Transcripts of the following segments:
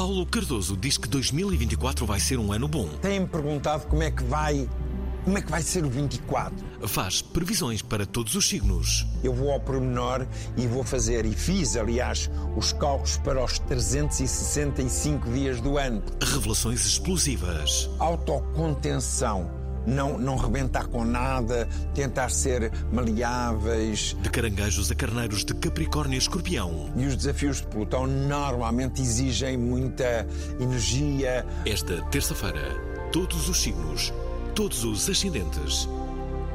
Paulo Cardoso diz que 2024 vai ser um ano bom. Têm-me perguntado como é que vai. Como é que vai ser o 24? Faz previsões para todos os signos. Eu vou ao pormenor e vou fazer, e fiz, aliás, os cálculos para os 365 dias do ano. Revelações explosivas. Autocontenção. Não, não rebentar com nada, tentar ser maleáveis. De caranguejos a carneiros de Capricórnio e Escorpião. E os desafios de Plutão normalmente exigem muita energia. Esta terça-feira, todos os signos, todos os ascendentes.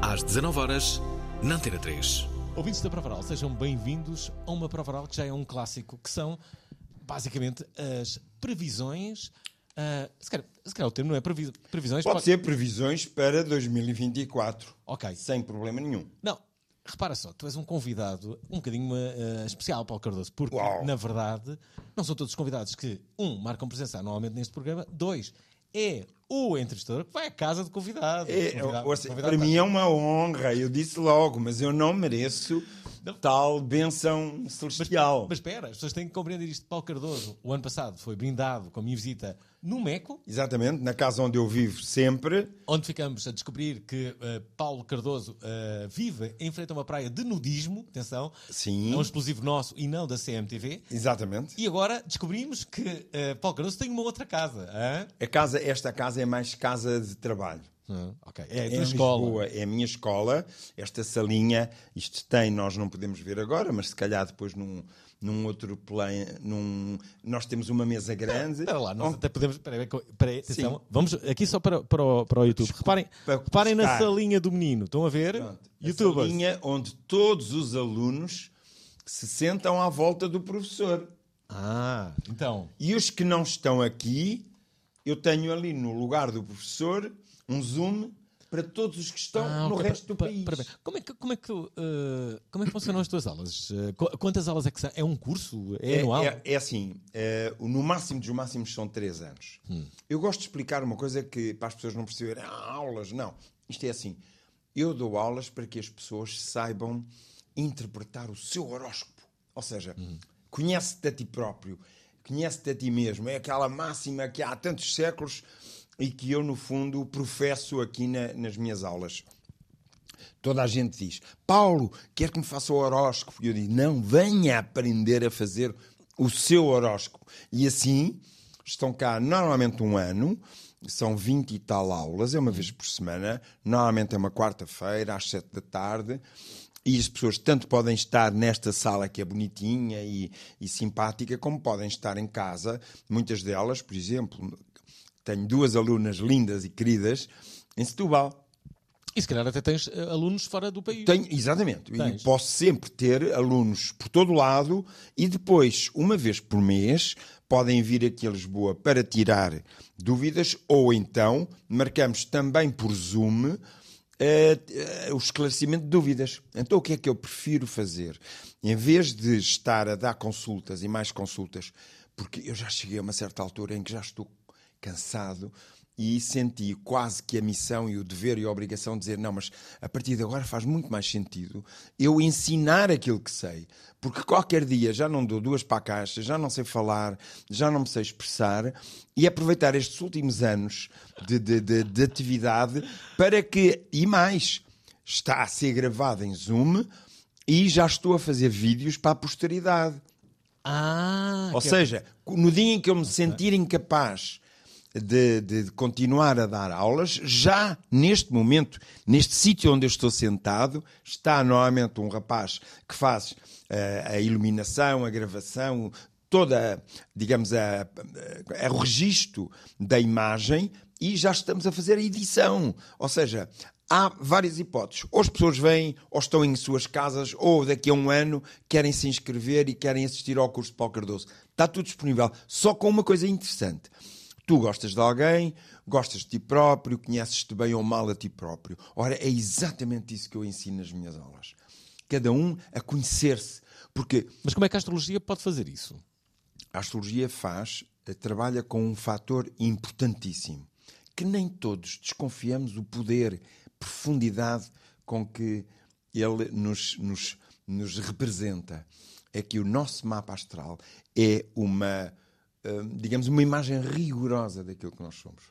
Às 19 horas na Antena 3. Ouvintes da Provaral, sejam bem-vindos a uma Provaral que já é um clássico, que são basicamente as previsões. Ah, se, calhar, se calhar o termo não é previ- previsões. Pode ser previsões para 2024. Ok. Sem problema nenhum. Não, repara só, tu és um convidado um bocadinho ah, especial, Paulo Cardoso, porque, Uau. na verdade, não são todos os convidados que, um, marcam presença anualmente neste programa, dois, é o entrevistador que vai à casa do convidado. É, Convidado- ouça, convidado para tá- mim é uma honra, eu disse logo, mas eu não mereço Não. tal benção Mas, celestial. mas espera, as pessoas têm que compreender isto. Paulo Cardoso, o ano passado, foi brindado com a minha visita no Meco, Exatamente, na casa onde eu vivo sempre. onde ficamos a descobrir que eh, Paulo Cardoso eh, vive em frente a uma praia de nudismo, atenção, Sim. é um explosivo nosso e não da CMTV. Exatamente. E agora descobrimos que eh, Paulo Cardoso tem uma outra casa. hã? A casa, esta casa é mais casa de trabalho. Ah, ok. É, É escola. Lisboa, é a minha escola. Esta salinha, isto tem, nós não podemos ver agora, mas se calhar depois num, num outro plano, num, nós temos uma mesa grande. Espera lá, nós onde- até podemos. Espera aí, espera atenção. Sim. Vamos aqui só para, para, o, para o YouTube. Reparem, reparem na salinha do menino. Estão a ver? A Youtubers. salinha onde todos os alunos se sentam à volta do professor. Ah, então. E os que não estão aqui, eu tenho ali no lugar do professor um zoom para todos os que estão Ah, no ok, resto do pa- pa- país. Como é que, como é que, tu, eh, como é que funcionam as tuas aulas? Qu- quantas aulas é que são? É um curso? É, anual? É, é assim, é, o- no máximo dos máximos são três anos. Eu gosto de explicar uma coisa que para as pessoas não perceberem, ah, aulas, não. Isto é assim, eu dou aulas para que as pessoas saibam interpretar o seu horóscopo. Ou seja, conhece-te a ti próprio, conhece-te a ti mesmo. É aquela máxima que há tantos séculos e que eu, no fundo, professo aqui na- nas minhas aulas. Toda a gente diz, Paulo, quer que me faça o horóscopo? E eu digo, não, venha aprender a fazer o seu horóscopo. E assim, estão cá normalmente um ano, são 20 e tal aulas, é uma vez por semana, normalmente é uma quarta-feira, às sete da tarde, e as pessoas tanto podem estar nesta sala que é bonitinha e, e simpática, como podem estar em casa. Muitas delas, por exemplo, tenho duas alunas lindas e queridas em Setúbal. E se calhar até tens eh, alunos fora do país. Tenho, exatamente. Tens. E posso sempre ter alunos por todo o lado e depois, uma vez por mês, podem vir aqui a Lisboa para tirar dúvidas ou então marcamos também por Zoom eh, eh, o esclarecimento de dúvidas. Então, o que é que eu prefiro fazer? Em vez de estar a dar consultas e mais consultas, porque eu já cheguei a uma certa altura em que já estou cansado e senti quase que a missão e o dever e a obrigação de dizer não, mas a partir de agora faz muito mais sentido eu ensinar aquilo que sei, porque qualquer dia já não dou duas para a caixa, já não sei falar, já não me sei expressar e aproveitar estes últimos anos de, de, de, de atividade para que, e mais, está a ser gravado em Zoom e já estou a fazer vídeos para a posteridade. Ah, Ou é- seja, no dia em que eu me sentir incapaz de, de continuar a dar aulas. Já neste momento, neste sítio onde eu estou sentado, está normalmente um rapaz que faz eh, a iluminação, a gravação, toda, digamos, a, a, a registro da imagem e já estamos a fazer a edição. Ou seja, há várias hipóteses. Ou as pessoas vêm, ou estão em suas casas, ou daqui a um ano querem se inscrever e querem assistir ao curso de Paulo Cardoso. Está tudo disponível. Só com uma coisa interessante. Tu gostas de alguém, gostas de ti próprio, conheces-te bem ou mal a ti próprio. Ora, é exatamente isso que eu ensino nas minhas aulas. Cada um a conhecer-se. Porque Mas como é que a astrologia pode fazer isso? a astrologia faz, eh, trabalha com um fator importantíssimo, que nem todos desconfiamos o poder, profundidade com que ele nos, nos, nos representa. É que o nosso mapa astral é uma, digamos, uma imagem rigorosa daquilo que nós somos.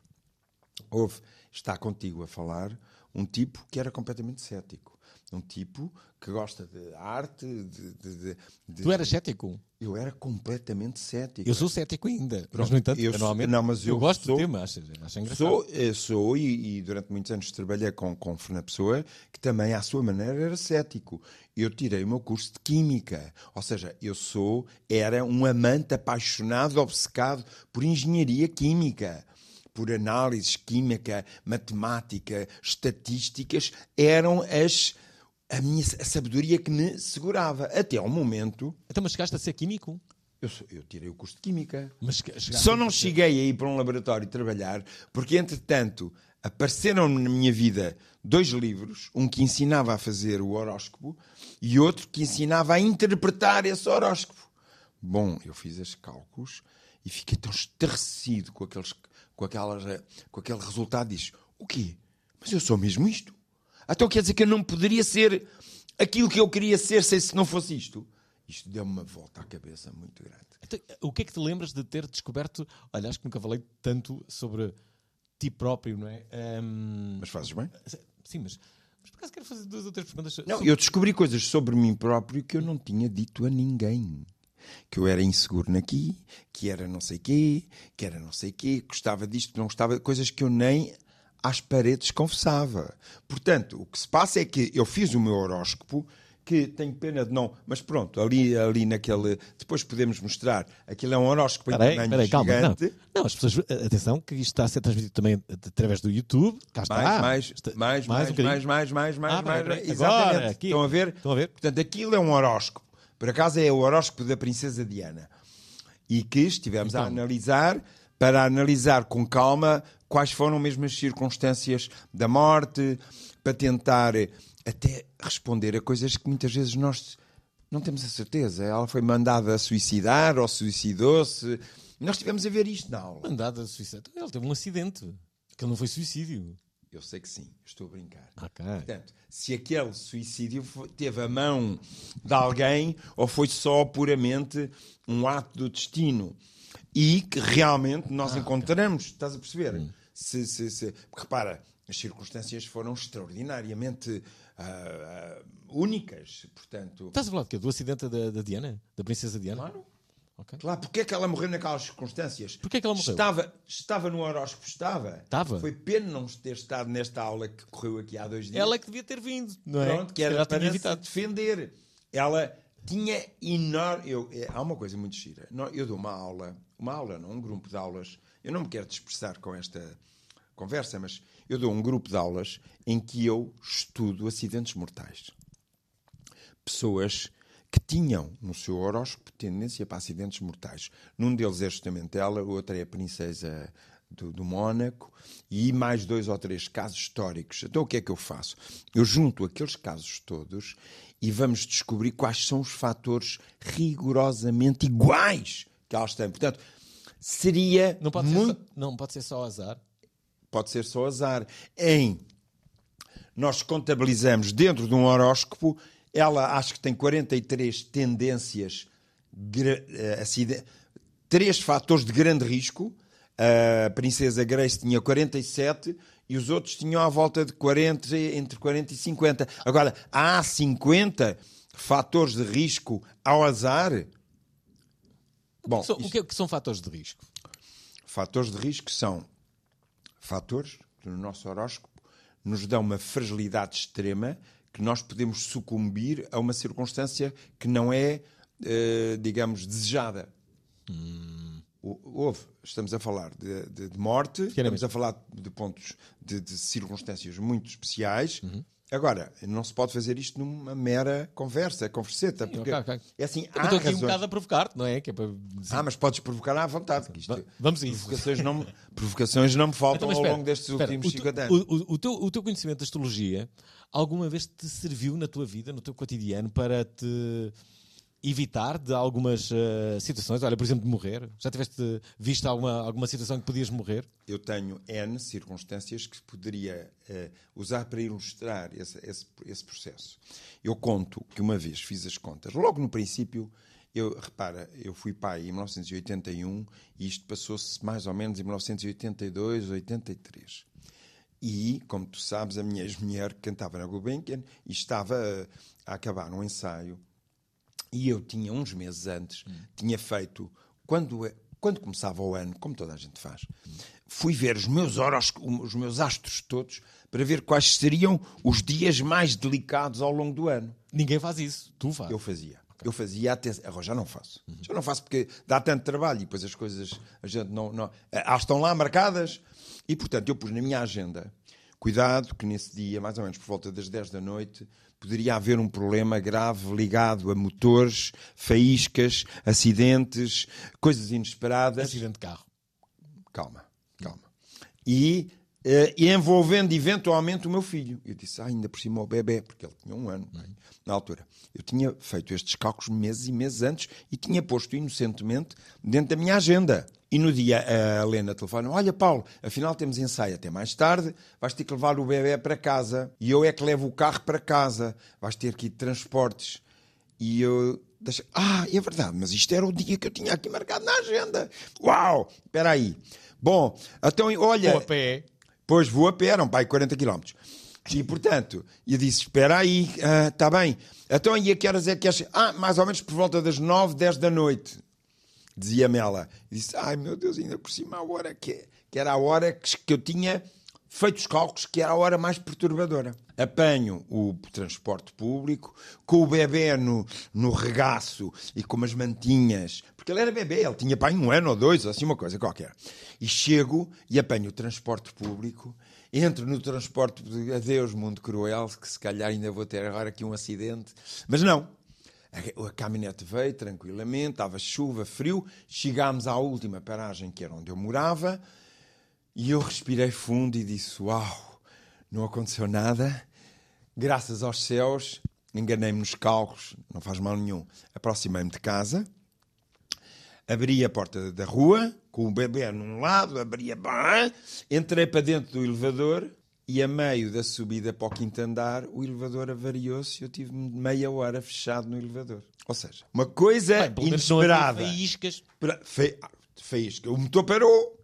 Houve, está contigo a falar, um tipo que era completamente cético. Um tipo que gosta de arte, de... de- de- Tu eras cético? Eu era completamente cético. Eu sou cético ainda. mas, no entanto, eu eu, normalmente, não, mas eu gosto sou- do tema, acho, acho engraçado. Sou, eh, sou e, e durante muitos anos trabalhei com, com Fernando Pessoa, que também, à sua maneira, era cético. Eu tirei o meu curso de Química. Ou seja, eu sou, era um amante apaixonado, obcecado por engenharia química. Por análises química, matemática, estatísticas, eram as, a minha a sabedoria que me segurava. Até ao momento, Então, mas chegaste a ser químico? eu, eu tirei o curso de Química. Mas Só não cheguei a ir para um laboratório trabalhar porque, entretanto, apareceram na minha vida dois livros, um que ensinava a fazer o horóscopo e outro que ensinava a interpretar esse horóscopo. Bom, eu fiz esses cálculos e fiquei tão estarrecido com, aqueles, com, aquelas, com aquele resultado. Diz, o quê? Mas eu sou mesmo isto? Então quer dizer que eu não poderia ser aquilo que eu queria ser se se não fosse isto? Isto deu-me uma volta à cabeça muito grande. Então, o que é que te lembras de ter descoberto? Olha, acho que nunca falei tanto sobre ti próprio, não é? Ahm, Mas fazes bem? Sim, mas, mas por acaso quero fazer duas ou três perguntas. Não, sobre- eu descobri coisas sobre mim próprio que eu não tinha dito a ninguém. Que eu era inseguro naqui, que era não sei quê, que era não sei quê, que gostava disto, não gostava, coisas que eu nem às paredes confessava. Portanto, o que se passa é que eu fiz o meu horóscopo, que tenho pena de não, mas pronto, ali, ali naquele, depois podemos mostrar, aquilo é um horóscopo em Espera aí, tamanho espera aí, calma. Não, gigante. não, as pessoas, atenção, que isto está a ser transmitido também através do YouTube. Cá está. Mais, mais, Está- mais, um mais, bocadinho. mais, mais, mais, mais, Ah, mais, peraí, peraí. Exatamente. Agora, aqui. Estão a ver? Estão a ver? Portanto, aquilo é um horóscopo. Por acaso é o horóscopo da Princesa Diana. E que estivemos a Então. analisar, para analisar com calma quais foram mesmo as circunstâncias da morte, para tentar eh, até responder a coisas que muitas vezes nós não temos a certeza. Ela foi mandada a suicidar ou suicidou-se. Nós estivemos a ver isto na aula. Mandado a suicídio. Ele teve um acidente. Que não foi suicídio. Eu sei que sim, estou a brincar. Ok. Portanto, se aquele suicídio teve a mão de alguém ou foi só puramente um ato do destino e que realmente nós encontramos, estás a perceber? Se, se, se- porque repara, as circunstâncias foram extraordinariamente ah, ah, únicas, portanto. Estás a falar de quê? Do acidente da, da Diana? Da princesa Diana? Claro. Ok. Claro, porque é que ela morreu naquelas circunstâncias? Porquê é que ela morreu? Estava, estava no horóscopo, estava. Estava? Foi pena não ter estado nesta aula que correu aqui há dois dias. Ela é que devia ter vindo, não é? Pronto, que era para se evitado. defender. Ela tinha enorme. Eu, é, há uma coisa muito gira. Eu dou uma aula, uma aula, não um grupo de aulas. Eu não me quero dispersar com esta conversa, mas eu dou um grupo de aulas em que eu estudo acidentes mortais. Pessoas que tinham no seu horóscopo tendência para acidentes mortais. Num deles é justamente ela, o outro é a princesa do, do Mónaco e mais dois ou três casos históricos. Então o que é que eu faço? Eu junto aqueles casos todos e vamos descobrir quais são os fatores rigorosamente iguais que elas têm. Portanto, seria Não pode, muito ser só, não pode ser só azar. pode ser só azar. Em nós contabilizamos dentro de um horóscopo, ela acho que tem 43 tendências, eh, três fatores de grande risco. A princesa Grace tinha 47 e os outros tinham à volta de 40, entre 40 e 50. Agora, há 50 fatores de risco ao azar. Bom, o que, é que são fatores de risco? Fatores de risco são fatores que no nosso horóscopo nos dão uma fragilidade extrema que nós podemos sucumbir a uma circunstância que não é, eh, digamos, desejada. O- Houve, estamos a falar de, de- de morte, estamos a falar de pontos de, de circunstâncias muito especiais. Uhum. Agora, não se pode fazer isto numa mera conversa, converseta, porque ok, ok. é assim, há estou aqui um razões- bocado a provocar-te, não é? É para ah, mas podes provocar à vontade. isto- Va- vamos a isso. provocações, não, provocações não me faltam Então, ao espera, longo destes espera, últimos o, 50 tu- anos. o- o- o teu, o teu conhecimento da astrologia alguma vez te serviu na tua vida, no teu cotidiano, para te evitar de algumas eh, situações? Olha, por exemplo, de morrer. Já tiveste visto alguma, alguma situação que podias morrer? Eu tenho N circunstâncias que poderia eh, usar para ilustrar esse, esse, esse processo. Eu conto que uma vez fiz as contas, logo no princípio, eu, repara, eu fui pai em 1981 e isto passou-se mais ou menos em 1982, 83. E, como tu sabes, a minha ex-mulher cantava na Gulbenkian e estava eh, a acabar um ensaio e eu tinha uns meses antes, tinha feito, quando, quando começava o ano, como toda a gente faz, fui ver os meus, horos, os meus astros todos para ver quais seriam os dias mais delicados ao longo do ano. Ninguém faz isso. Tu fazes. Eu fazia. Eu fazia até. Agora já não faço. Já não faço porque dá tanto trabalho e depois as coisas. A gente não. não elas estão lá marcadas. E portanto eu pus na minha agenda. Cuidado, que nesse dia, mais ou menos por volta das 10 da noite, poderia haver um problema grave ligado a motores, faíscas, acidentes, coisas inesperadas Acidente de carro. calma, calma. E eh, envolvendo eventualmente o meu filho. Eu disse, ah, ainda por cima o bebê, porque ele tinha um ano é? na altura. Eu tinha feito estes cálculos meses e meses antes e tinha posto inocentemente dentro da minha agenda. E no dia a Helena telefona: Olha, Paulo, afinal temos ensaio até mais tarde, vais ter que levar o bebê para casa. E eu é que levo o carro para casa. Vais ter que ir de transportes. E eu. deixa- Ah, é verdade, mas isto era o dia que eu tinha aqui marcado na agenda. Uau! Espera aí. Bom, então, olha. Ou a pé. Pois vou a pé, eram pai 40 km. E portanto, eu disse: Espera aí, está bem. Então, e a que horas é que és? Ah, mais ou menos por volta das 9, 10 da noite. Dizia-me ela. Disse: Ai meu Deus, ainda por cima a hora que, que era a hora que, que eu tinha feito os cálculos, que era a hora mais perturbadora. Apanho o transporte público, com o bebê no, no regaço e com umas mantinhas, porque ele era bebê, ele tinha pai um ano ou dois, assim uma coisa qualquer. E chego e apanho o transporte público, entro no transporte, adeus mundo cruel, que se calhar ainda vou ter agora aqui um acidente. Mas não, a caminhonete veio tranquilamente, estava chuva, frio. Chegámos à última paragem, que era onde eu morava, e eu respirei fundo e disse: Uau, não aconteceu nada. Graças aos céus, enganei-me nos cálculos, não faz mal nenhum. Aproximei-me de casa, abri a porta da rua, com o bebê num lado, abri a entrei para dentro do elevador e a meio da subida para o quinto andar, o elevador avariou-se e eu tive meia hora fechado no elevador. Ou seja, uma coisa Bem, inesperada. faíscas. Pra- fe- Faísca. O motor parou.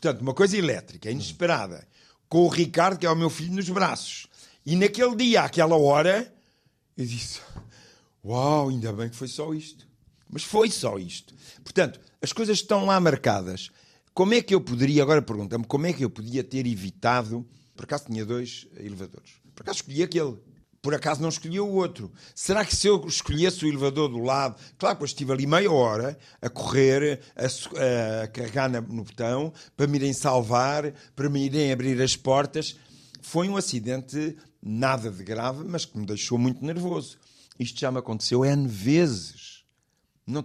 Portanto, uma coisa elétrica, inesperada. Com o Ricardo, que é o meu filho, nos braços. E naquele dia, àquela hora, eu disse: Uau, ainda bem que foi só isto. Mas foi só isto. Portanto, as coisas estão lá marcadas. Como é que eu poderia, agora pergunta-me, como é que eu podia ter evitado? Por acaso tinha dois elevadores. Por acaso escolhi aquele. Por acaso não escolhi o outro. Será que se eu escolhesse o elevador do lado. Claro, depois estive ali meia hora a correr, a, a carregar no botão, para me irem salvar, para me irem abrir as portas. Foi um acidente nada de grave, mas que me deixou muito nervoso. Isto já me aconteceu N vezes.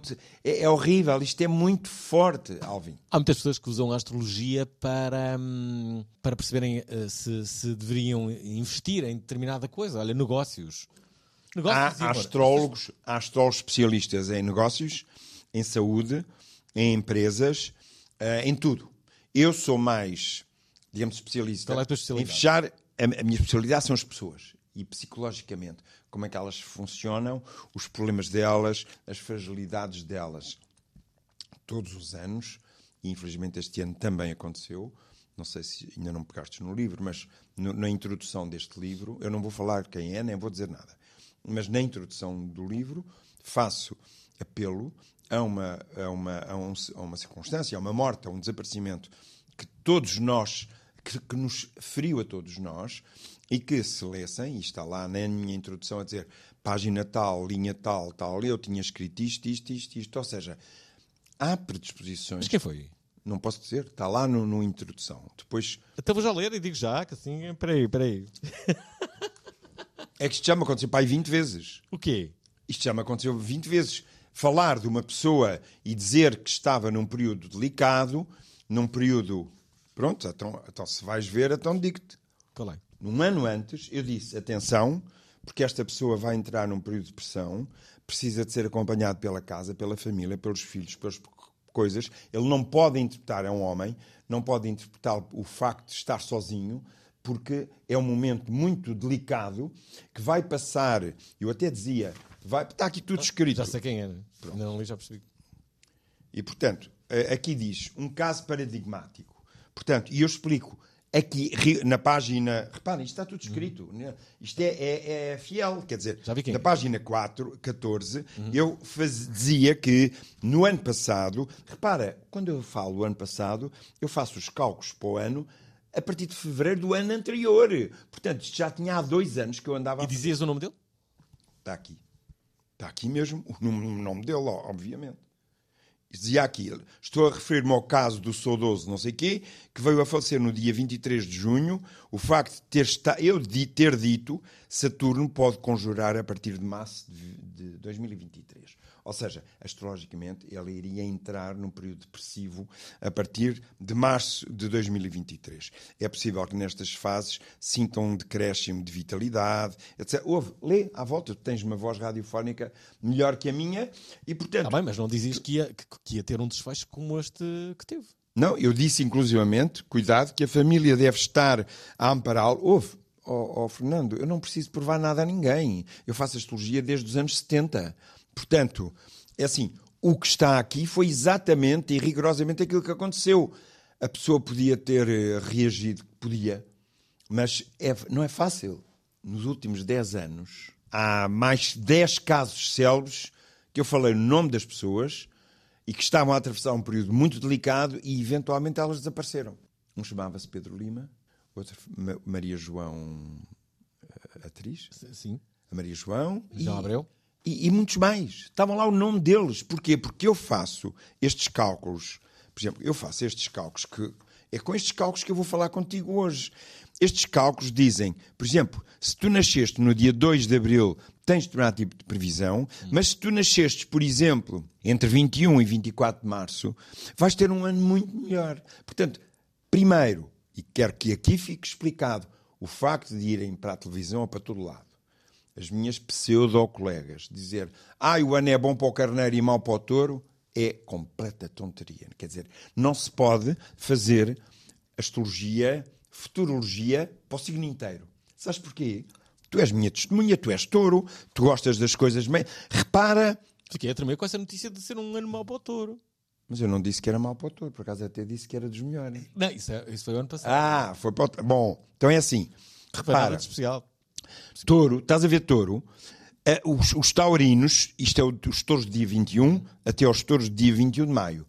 Te- é, é horrível, isto é muito forte, Alvin. Há muitas pessoas que usam a astrologia para, hum, para perceberem eh, se, se deveriam investir em determinada coisa. Olha, negócios. Negócios Há, astrólogos, há astrólogos especialistas em negócios, em saúde, em empresas, eh, em tudo. Eu sou mais, digamos, especialista é em fechar. A, a minha especialidade são as pessoas e psicologicamente como é que elas funcionam, os problemas delas, as fragilidades delas. Todos os anos, e infelizmente este ano também aconteceu, não sei se ainda não pegaste no livro, mas no- na introdução deste livro, eu não vou falar quem é, nem vou dizer nada, mas na introdução do livro faço apelo a uma, a uma, a um- a uma circunstância, a uma morte, a um desaparecimento que todos nós que, que nos feriu a todos nós e que se lessem, e está lá na minha introdução a dizer página tal, linha tal, tal, eu tinha escrito isto, isto, isto, isto. Ou seja, há predisposições. Mas quem foi? Não posso dizer, está lá no, no introdução. Depois Até vou já ler e digo já, que assim, peraí, peraí. é que isto já me aconteceu para aí 20 vezes. O quê? Isto já me aconteceu 20 vezes. Falar de uma pessoa e dizer que estava num período delicado, num período. Pronto, então, então se vais ver, então digo-te. Qual é? Num ano antes, eu disse: atenção, porque esta pessoa vai entrar num período de pressão, precisa de ser acompanhado pela casa, pela família, pelos filhos, pelas coisas. Ele não pode interpretar, é um homem, não pode interpretar o facto de estar sozinho, porque é um momento muito delicado que vai passar. Eu até dizia: vai, está aqui tudo escrito. Já sei quem era. Ainda não li, já percebi. E, portanto, aqui diz um caso paradigmático. Portanto, e eu explico aqui ri- na página. Reparem, isto está tudo escrito. né? Isto é, é- é fiel. Quer dizer, Já vi quem na é. página 4, 14, eu faz- dizia que no ano passado. Repara, quando eu falo ano passado, eu faço os cálculos para o ano a partir de fevereiro do ano anterior. Portanto, isto já tinha há dois anos que eu andava E a dizias o nome dele? Está aqui. Está aqui mesmo o nome, dele, obviamente. Dizia aqui, estou a referir-me ao caso do saudoso não sei quê, que veio a falecer no dia 23 de junho. O facto de ter eu de ter dito, Saturno pode conjurar a partir de março de 2023. Ou seja, astrologicamente, ele iria entrar num período depressivo a partir de março de 2023. É possível que nestas fases sintam um decréscimo de vitalidade, etc. Houve, lê à volta, tu tens uma voz radiofónica melhor que a minha e, portanto, Está bem, mas não dizias que ia, que, que ia ter um desfecho como este que teve. não, eu disse inclusivamente, cuidado, que a família deve estar a ampará-lo. Houve, ó ó, Fernando, eu não preciso provar nada a ninguém. Eu faço astrologia desde os anos 70. Portanto, é assim, o que está aqui foi exatamente e rigorosamente aquilo que aconteceu. A pessoa podia ter eh, reagido, podia, mas é- não é fácil. Nos últimos 10 anos, há mais 10 casos célebres que eu falei no nome das pessoas e que estavam a atravessar um período muito delicado e eventualmente elas desapareceram. Um chamava-se Pedro Lima, outro Ma- Maria João, eh, atriz, Sim. a Maria João João e, Abreu. E, e muitos mais. Estavam lá o nome deles. Porquê? Porque eu faço estes cálculos. Por exemplo, eu faço estes cálculos que. É com estes cálculos que eu vou falar contigo hoje. Estes cálculos dizem, por exemplo, se tu nasceste no dia 2 de abril, tens determinado tipo de previsão, mas se tu nascestes, por exemplo, entre 21 e 24 de março, vais ter um ano muito melhor. Portanto, primeiro, e quero que aqui fique explicado, o facto de irem para a televisão ou para todo lado, as minhas pseudo-colegas dizer ah, o ano é bom para o carneiro e mau para o touro, é completa tonteria. Quer dizer, não se pode fazer astrologia, futurologia para o signo inteiro. Sabes porquê? Tu és minha testemunha, tu és touro, tu gostas das coisas bem. Repara, Fiquei a tremer com essa notícia de ser um ano mau para o touro. mas eu não disse que era mau para o touro, por acaso até disse que era dos melhores. Não, isso, é- isso foi o ano passado. Ah, foi para o... Bom, então é assim. Foi Repara, de especial. Touro, estás a ver touro? Eh, os, os taurinos, isto é os touros de dia 21 até aos touros de dia 21 de maio.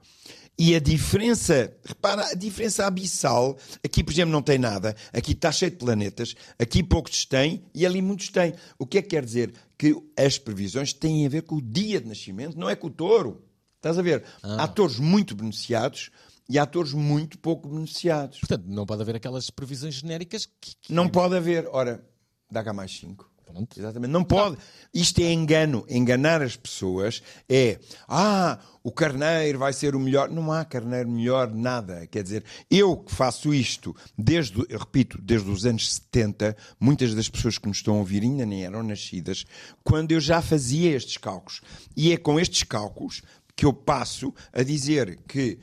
E a diferença, repara, a diferença abissal, aqui, por exemplo, não tem nada, aqui está cheio de planetas, aqui poucos têm e ali muitos têm. O que é que quer dizer? Que as previsões têm a ver com o dia de nascimento, não é com o touro. Estás a ver? Há touros muito beneficiados e há touros muito pouco beneficiados. Portanto, não pode haver aquelas previsões genéricas que. que- Não pode haver. Ora, dá cá mais cinco. Pronto. Exatamente. Não pode. Isto é engano. Enganar as pessoas é. Ah, o carneiro vai ser o melhor. Não há carneiro melhor, nada. Quer dizer, eu que faço isto desde, eu repito, desde os anos 70, muitas das pessoas que nos estão a ouvir ainda nem eram nascidas, quando eu já fazia estes cálculos. E é com estes cálculos que eu passo a dizer que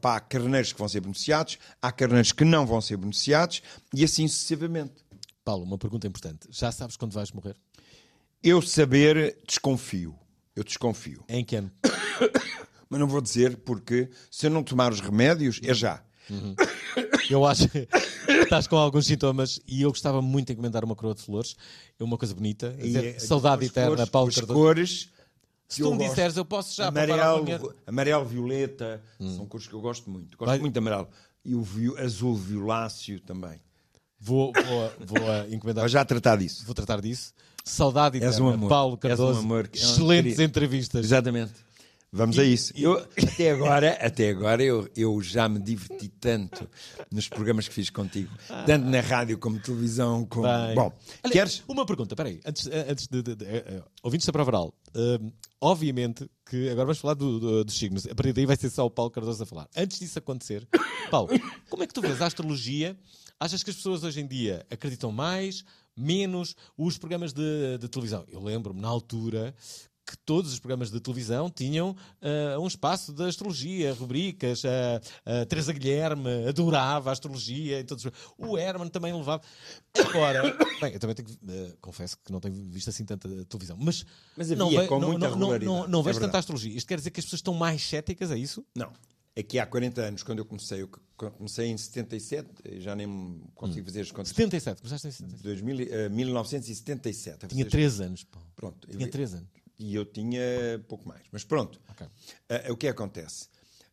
pá, há carneiros que vão ser beneficiados, há carneiros que não vão ser beneficiados e assim sucessivamente. Paulo, uma pergunta importante. Já sabes quando vais morrer? Eu saber, desconfio. Eu desconfio. Em que ano? Mas não vou dizer porque se eu não tomar os remédios, é já. Eu acho que estás com alguns sintomas e eu gostava muito de encomendar uma coroa de flores. É uma coisa bonita. Dizer, E, eh, saudade eterna, cores- Paulo Cardoso. cores Se tu me disseres, eu posso já amarelo, dinheiro. amarelo violeta, são cores que eu gosto muito. Gosto Vai- muito de amarelo. E o azul violáceo também. Vou, vou, vou ah, encomendar. Vou já tratar disso. Vou tratar disso. Saudade És eterna. um amor. Paulo És um Cardoso. amor. Excelentes entrevistas. Exatamente. Vamos a isso. Eu, até agora, até agora eu, eu já me diverti tanto nos programas que fiz contigo, tanto na rádio como televisão. Como... Bem. Bom, Olha, queres? Uma pergunta, peraí, antes, antes de. de, de eh, eh, ouvintes da Prova Oral, hum, obviamente que agora vamos falar do- do- dos signos, a partir daí vai ser só o Paulo Cardoso a falar. Antes disso acontecer, Paulo, como é que tu vês a astrologia? Achas que as pessoas hoje em dia acreditam mais, menos os programas de, de televisão? Eu lembro-me na altura que todos os programas de televisão tinham ah, um espaço de astrologia, rubricas. A, a Teresa Guilherme adorava a astrologia. E todos... O Herman também levava. Agora, bem, eu também tenho que, eh, confesso que não tenho visto assim tanta televisão, mas, Mas havia não, ve- com não, muita não, não, não, é vejo verdade. tanta astrologia. Isto quer dizer que as pessoas estão mais céticas, é isso? Não. É que há 40 anos, quando eu comecei, eu comecei em 77, já nem consigo fazer as contas. 77, começaste em 77. 2000, eh, 1977. a Tinha fazer- 3 anos, Paulo. Pronto. Tinha eu- 3 anos. E eu tinha pouco mais. Mas pronto. Ok. Ah, o que acontece?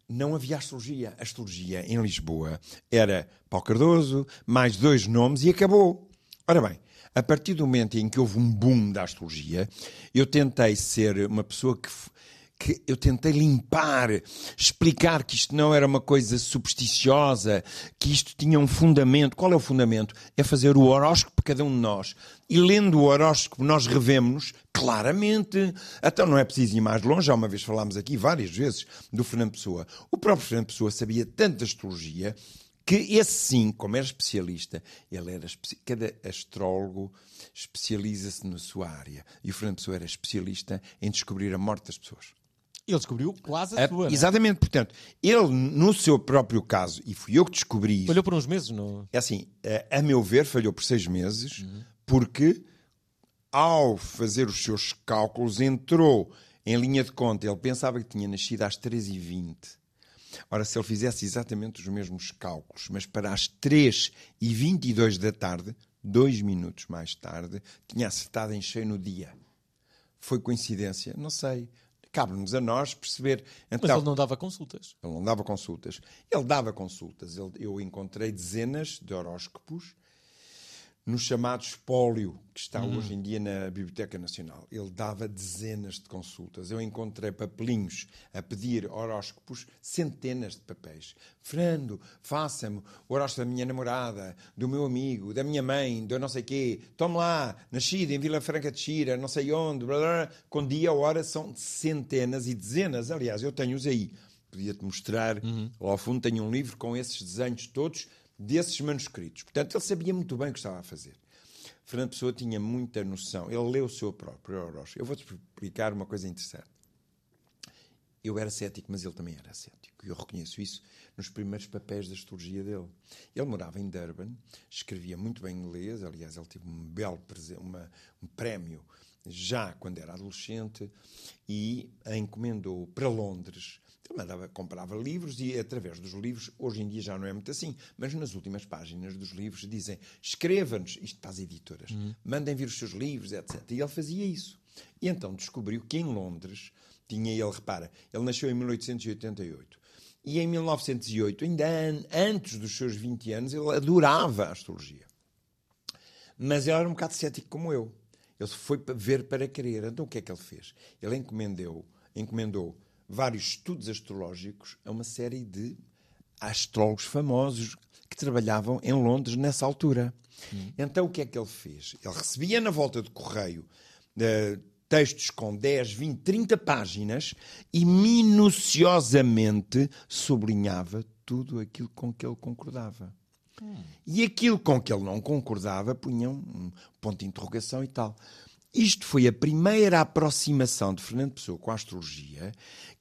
Não havia astrologia. A astrologia em Lisboa era Paulo Cardoso, mais dois nomes e acabou. Ora bem, a partir do momento em que houve um boom da astrologia, eu tentei ser uma pessoa que, que eu tentei limpar, explicar que isto não era uma coisa supersticiosa, que isto tinha um fundamento. Qual é o fundamento? É fazer o horóscopo cada um de nós. E lendo o horóscopo, nós revemos-nos claramente. Então não é preciso ir mais longe. Já uma vez falámos aqui várias vezes do Fernando Pessoa. O próprio Fernando Pessoa sabia tanto da astrologia que esse sim, como era especialista, ele era cada astrólogo especializa-se na sua área. E o Fernando Pessoa era especialista em descobrir a morte das pessoas. Ele descobriu quase a É, sua. é? exatamente, portanto, ele, no seu próprio caso, e fui eu que descobri isso, Olhou por uns meses, não? é assim, a, a meu ver, falhou por seis meses, porque ao fazer os seus cálculos, entrou em linha de conta. Ele pensava que tinha nascido às 13h20. Ora, se ele fizesse exatamente os mesmos cálculos, mas para as 3h22 da tarde, dois minutos mais tarde, tinha acertado em cheio no dia. Foi coincidência? Não sei. Cabe-nos a nós perceber. Mas Então, ele não dava consultas. ele não dava consultas. Ele dava consultas. Ele- eu encontrei dezenas de horóscopos no chamado espólio, que está hoje em dia na Biblioteca Nacional. Ele dava dezenas de consultas. Eu encontrei papelinhos a pedir horóscopos, centenas de papéis. Fernando, faça-me o horóscopo da minha namorada, do meu amigo, da minha mãe, do não sei quê. Tome lá, nascido em Vila Franca de Xira, não sei onde, blá, blá, com dia a hora são centenas e dezenas. Aliás, eu tenho-os aí. Podia-te mostrar. Lá ao fundo tenho um livro com esses desenhos todos desses manuscritos. Portanto, ele sabia muito bem o que estava a fazer. Fernando Pessoa tinha muita noção. Ele leu o seu próprio horóscopo. Eu vou-te explicar uma coisa interessante. Eu era cético, mas ele também era cético. E eu reconheço isso nos primeiros papéis da astrologia dele. Ele morava em Durban, escrevia muito bem inglês. Aliás, ele teve um belo uma- um prémio já quando era adolescente e encomendou para Londres. Ele mandava, comprava livros e, através dos livros, hoje em dia já não é muito assim, mas nas últimas páginas dos livros dizem: escreva-nos, isto para as editoras, mandem vir os seus livros, etc. E ele fazia isso. E então descobriu que em Londres tinha ele, repara, ele nasceu em 1888. E em 1908, ainda an- antes dos seus 20 anos, ele adorava a astrologia. Mas ele era um bocado cético como eu. Ele foi ver para crer. Então o que é que ele fez? Ele encomendou, encomendou vários estudos astrológicos a uma série de astrólogos famosos que trabalhavam em Londres nessa altura. Então o que é que ele fez? Ele recebia na volta de correio eh, textos com 10, 20, 30 páginas e minuciosamente sublinhava tudo aquilo com que ele concordava. E aquilo com que ele não concordava punha um ponto de interrogação e tal. Isto foi a primeira aproximação de Fernando Pessoa com a astrologia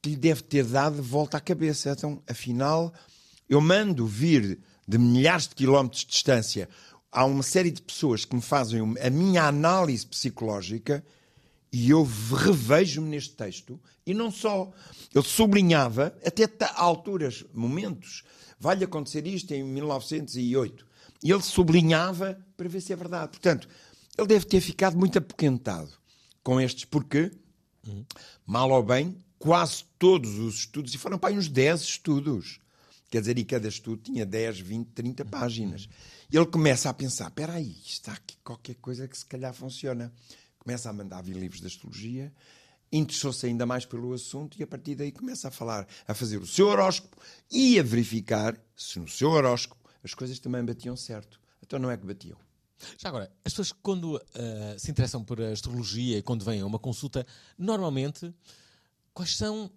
que lhe deve ter dado volta à cabeça. Então, afinal, eu mando vir de milhares de quilómetros de distância há uma série de pessoas que me fazem a minha análise psicológica e eu revejo-me neste texto, e não só. Ele sublinhava, até alturas, momentos, vai-lhe acontecer isto em 1908. E ele sublinhava para ver se é verdade. Portanto, ele deve ter ficado muito apoquentado com estes, porque Mal ou bem, quase todos os estudos, e foram para aí uns 10 estudos. Quer dizer, e cada estudo tinha 10, 20, 30 páginas. Ele começa a pensar: espera aí, está aqui qualquer coisa que se calhar funciona. Começa a mandar vir livros de astrologia, interessou-se ainda mais pelo assunto e a partir daí começa a falar, a fazer o seu horóscopo e a verificar se no seu horóscopo as coisas também batiam certo. Então não é que batiam. Já agora, as pessoas quando ah, se interessam por astrologia e quando vêm a uma consulta, normalmente, quais são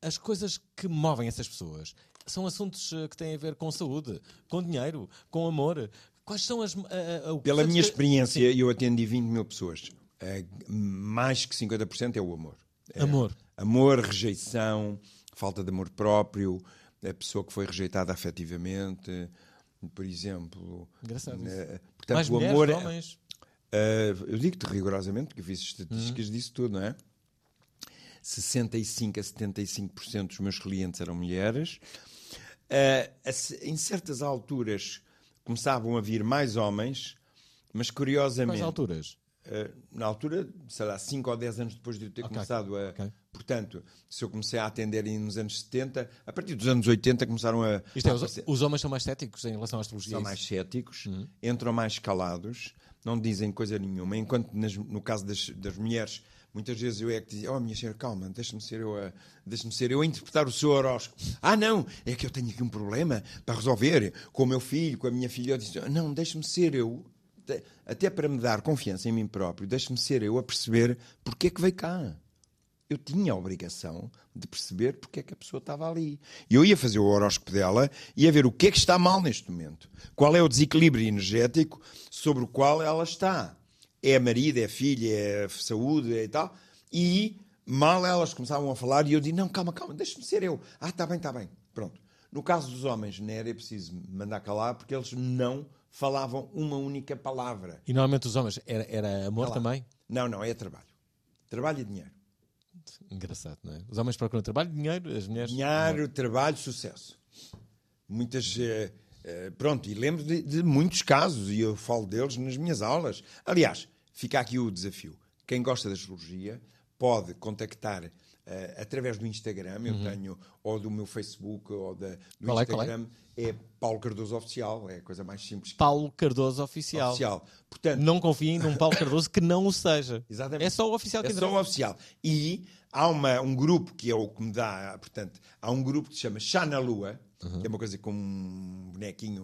as coisas que movem essas pessoas? São assuntos ah, que têm a ver com saúde, com dinheiro, com amor. Quais são as. o que Pela minha experiência, eu atendi 20 mil pessoas. Eh, mais que 50% é o amor. É Amor. Amor, rejeição, falta de amor próprio, a pessoa que foi rejeitada afetivamente, por exemplo. Engraçado. Eh, portanto, Mais o mulheres, amor. é- homens. Uh, eu digo-te rigorosamente, porque eu fiz estatísticas disso tudo, não é? 65 a 75% dos meus clientes eram mulheres. Uh, a em certas alturas começavam a vir mais homens, mas curiosamente. Quais alturas? Uh, na altura, sei lá, 5 ou 10 anos depois de eu ter Ok, começado a. ok. Portanto, se eu comecei a atender nos anos 70, a partir dos anos 80 começaram a. Isto é, os, os homens são mais céticos em relação à astrologia. são é mais céticos, Uhum. entram mais calados, não dizem coisa nenhuma. Enquanto nas- no caso das, das mulheres, muitas vezes eu é que dizia: Oh, minha senhora, calma, deixa-me ser, eu a- deixa-me ser eu a interpretar o seu horóscopo. Ah, não, é que eu tenho aqui um problema para resolver com o meu filho, com a minha filha. Eu disse: Não, deixa-me ser eu. Até para me dar confiança em mim próprio, deixa-me ser eu a perceber porque é que veio cá eu tinha a obrigação de perceber porque é que a pessoa estava ali. E eu ia fazer o horóscopo dela e ia ver o que é que está mal neste momento. Qual é o desequilíbrio energético sobre o qual ela está. É marido, é filha, é saúde é e tal. E mal elas começavam a falar e eu disse, não, calma, calma, deixa-me ser eu. Ah, está bem, está bem. Pronto. No caso dos homens, não era preciso mandar calar porque eles não falavam uma única palavra. E normalmente os homens, era, era amor Cala. também? Não, não, é trabalho. Trabalho e dinheiro. Engraçado, não é? Os homens procuram trabalho, dinheiro, as mulheres. Dinheiro, trabalho, sucesso. Muitas. eh, pronto, e lembro de, de muitos casos, e eu falo deles nas minhas aulas. Aliás, fica aqui o desafio. Quem gosta da astrologia pode contactar eh, através do Instagram, eu tenho, ou do meu Facebook, ou da, do Qual é, é? Instagram, é Paulo Cardoso Oficial, é a coisa mais simples que Paulo Cardoso Oficial. oficial. Portanto, Não confiem num Paulo Cardoso que não o seja. Exatamente. É só o oficial que É só o oficial. E há uma, um grupo que é o que me dá, portanto, há um grupo que se chama Chá na Lua, que é uma coisa com um bonequinho,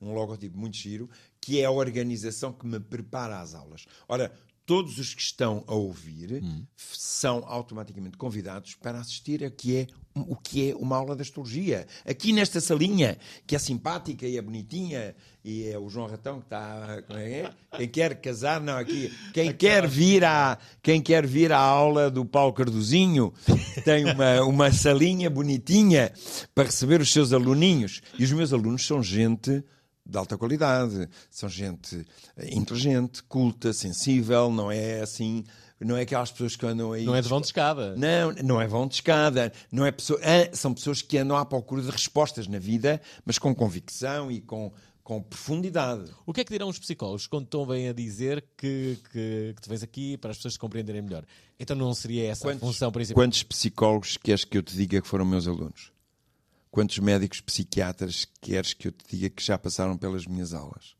um, um logotipo muito giro, que é a organização que me prepara às aulas. Ora, todos os que estão a ouvir f- são automaticamente convidados para assistir a que é o que é uma aula de astrologia. Aqui nesta salinha, que é simpática e é bonitinha, e é o João Ratão que está. é é? Quem quer casar, não, aqui. Quem quer vir à, quem quer vir à aula do Paulo Cardozinho tem uma, uma salinha bonitinha para receber os seus aluninhos. E os meus alunos são gente de alta qualidade, são gente eh, inteligente, culta, sensível, não é assim. Não é aquelas pessoas que andam aí. Não é de vão de escada. Não, não é vão de escada. Não é pessoa, são pessoas que andam à procura de respostas na vida, mas com convicção e com, com profundidade. O que é que dirão os psicólogos quando estão bem a dizer que, que, que tu vens aqui para as pessoas te compreenderem melhor? Então não seria essa a função principal? quantos psicólogos queres que eu te diga que foram meus alunos? Quantos médicos psiquiatras queres que eu te diga que já passaram pelas minhas aulas?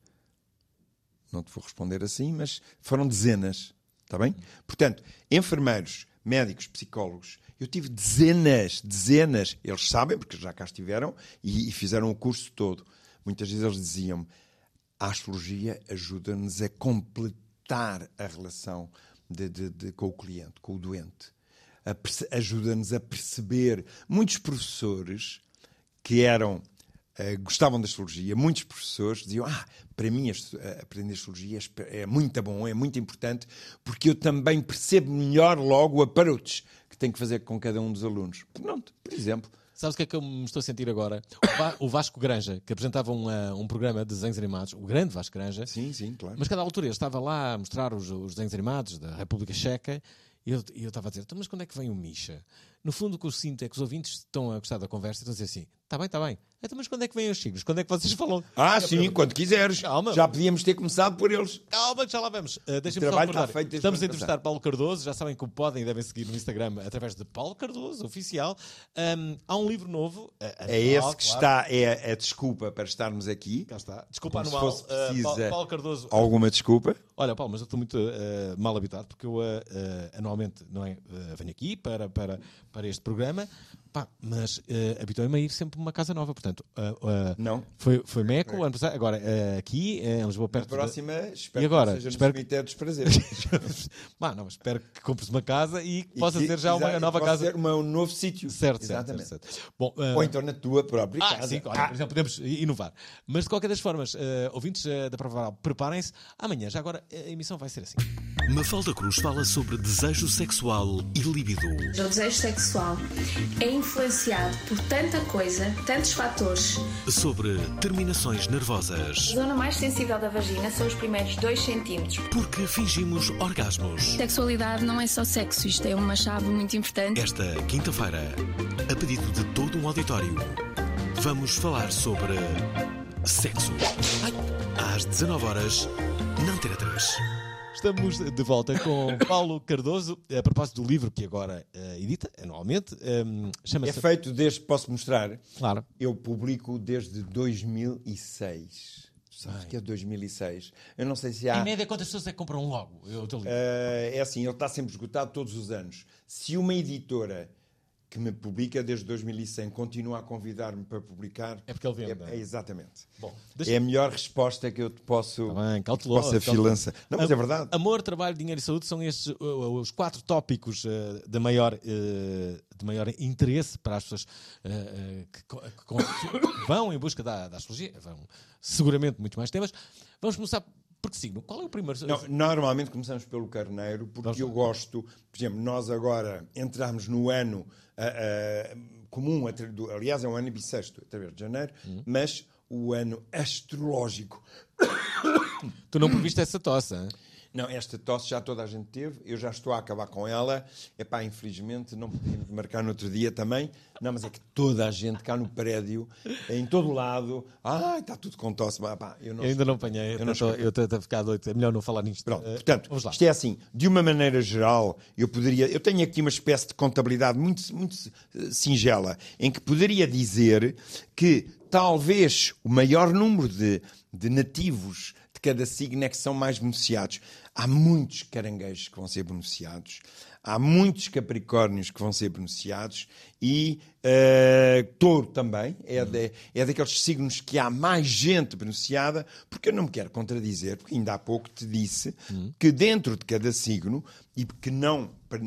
Não te vou responder assim, mas foram dezenas. Está bem? Portanto, enfermeiros, médicos, psicólogos, eu tive dezenas, dezenas. Eles sabem, porque já cá estiveram e, e fizeram o curso todo. Muitas vezes eles diziam-me: a astrologia ajuda-nos a completar a relação de- de- de- com o cliente, com o doente. Ajuda-nos a perceber. Muitos professores que eram eh, gostavam da astrologia, muitos professores diziam: Ah, para mim eh, aprender astrologia é é muito bom, é muito importante, porque eu também percebo melhor logo o approach que tenho que fazer com cada um dos alunos. Pronto, por exemplo. Sabes o que é que eu me estou a sentir agora? O, Va- o Vasco Granja, que apresentava um, ah, um programa de desenhos animados, o grande Vasco Granja, Sim, sim, claro. mas cada altura ele estava lá a mostrar os, os desenhos animados da República Checa e eu, eu estava a dizer, "Então, mas quando é que vem o Misha? no fundo o que eu sinto é que os ouvintes estão a gostar da conversa e estão a dizer assim: está bem, está bem. Então, mas quando é que vêm os signos? Quando é que vocês falam? Ah, sim, quando quiseres. Calma. Já podíamos ter começado por eles. Calma, que já lá vamos. Uh, Deixem-me só está recordar. feito Estamos a entrevistar Paulo Cardoso. Já sabem que o podem e devem seguir no Instagram através de Paulo Cardoso, oficial. Um, há um livro novo. uh, É esse que claro. está, é a desculpa para estarmos aqui. Cá está. Desculpa, Como se anual. fosse Uh, Paulo, precisa Paulo Cardoso. alguma desculpa. Olha, Paulo, mas eu estou muito uh, mal habitado porque eu uh, uh, anualmente não é, uh, venho aqui para, para, para este programa, pá, mas uh, habituei-me a ir sempre para uma casa nova. Portanto, uh, uh, Não. Foi, foi Meco, ano passado, agora uh, aqui, em Lisboa, Na perto. de- próxima, espero E agora? que seja Espero no que- dos prazeres. Bah, não, mas espero que compres uma casa e que possa ser já uma nova possa casa. ser uma- um novo sítio. Certo, certo, Exatamente. certo, certo. Bom, uh, Ou então na tua própria Ah, casa. sim, olha, por exemplo, podemos inovar. Mas de qualquer das formas, uh, ouvintes uh, da Prova Oral, preparem-se. Amanhã, já agora, a emissão vai ser assim. Mafalda Cruz fala sobre desejo sexual e libido. O desejo sexual é influenciado por tanta coisa, tantos fatores. Sobre terminações A nervosas. zona mais sensível da vagina são os primeiros 2 centímetros. Porque fingimos orgasmos. Sexualidade não é só sexo, isto é uma chave muito importante. Esta quinta-feira, a pedido de todo um auditório, vamos falar sobre sexo. Ai, Às 19 horas, na Antena 3. Estamos de volta com Paulo Cardoso, a propósito do livro que agora uh, edita anualmente. Um, É Chama-se. feito desde, posso mostrar? Claro. Eu publico desde 2006. Tu sabes que é 2006. Eu não sei se há. Em média, quantas pessoas é que compram logo? Eu. Eh, é assim, ele está sempre esgotado todos os anos. Se uma editora que me publica desde 2100 continua a convidar-me para publicar, É porque ele vende, É, é? exatamente. Bom, deixa- É a melhor resposta que eu te posso, Tá bem, cauteloso, posso cauteloso. afilançar. Não, mas é verdade. Amor, trabalho, dinheiro e saúde são estes uh, uh, os quatro tópicos uh, de, maior, uh, de maior interesse para as pessoas uh, uh, que, que que vão em busca da, da astrologia. Vão seguramente muito mais temas. Vamos começar por que signo? Qual é o primeiro? Não, normalmente começamos pelo carneiro, porque Vamos eu gosto, por exemplo, nós agora entramos no ano ah, ah, comum, do- aliás, é um ano bissexto, através de janeiro, Uhum. mas o ano astrológico. Tu não previste essa tosse, hein? Não, esta tosse já toda a gente teve, eu já estou a acabar com ela. Epá, infelizmente não podíamos marcar no outro dia também. Não, mas é que toda a gente cá no prédio, em todo lado, ai, está tudo com tosse. Bah, pá, eu não Eu ainda não apanhei. Eu não estou eu estou a ficar doido. É melhor não falar nisto. Pronto, Uh, portanto, vamos lá. isto é assim, de uma maneira geral, eu poderia, eu tenho aqui uma espécie de contabilidade muito, muito eh, singela, em que poderia dizer que talvez o maior número de, de nativos cada signo é que são mais beneficiados. Há muitos caranguejos que vão ser beneficiados, há muitos capricórnios que vão ser beneficiados e eh, touro também é, de- é daqueles signos que há mais gente beneficiada, porque eu não me quero contradizer, porque ainda há pouco te disse que dentro de cada signo, e que não para,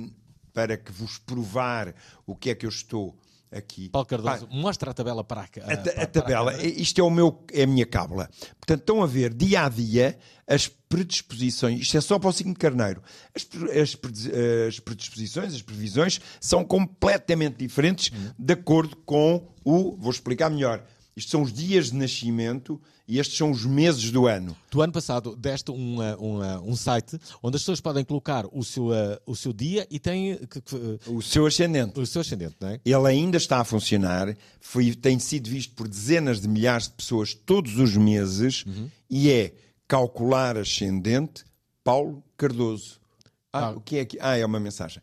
para que vos provar o que é que eu estou aqui. Paulo Cardoso, Pá, mostra a tabela para a, a, para- a para tabela, câmara. isto é, o meu, é a minha cábula. Portanto, estão a ver dia a dia as predisposições, isto é só para o signo de carneiro. As, as as predisposições, as previsões são completamente diferentes de acordo com o. Vou explicar melhor. Isto são os dias de nascimento e estes são os meses do ano. Tu ano passado deste um, uh, um, uh, um site onde as pessoas podem colocar o seu, uh, o seu dia e que, uh, O seu ascendente. o seu ascendente, não é? Ele ainda está a funcionar, foi, tem sido visto por dezenas de milhares de pessoas todos os meses e é calcular ascendente Paulo Cardoso. Ah, Ah. o que é que. Ah, é uma mensagem.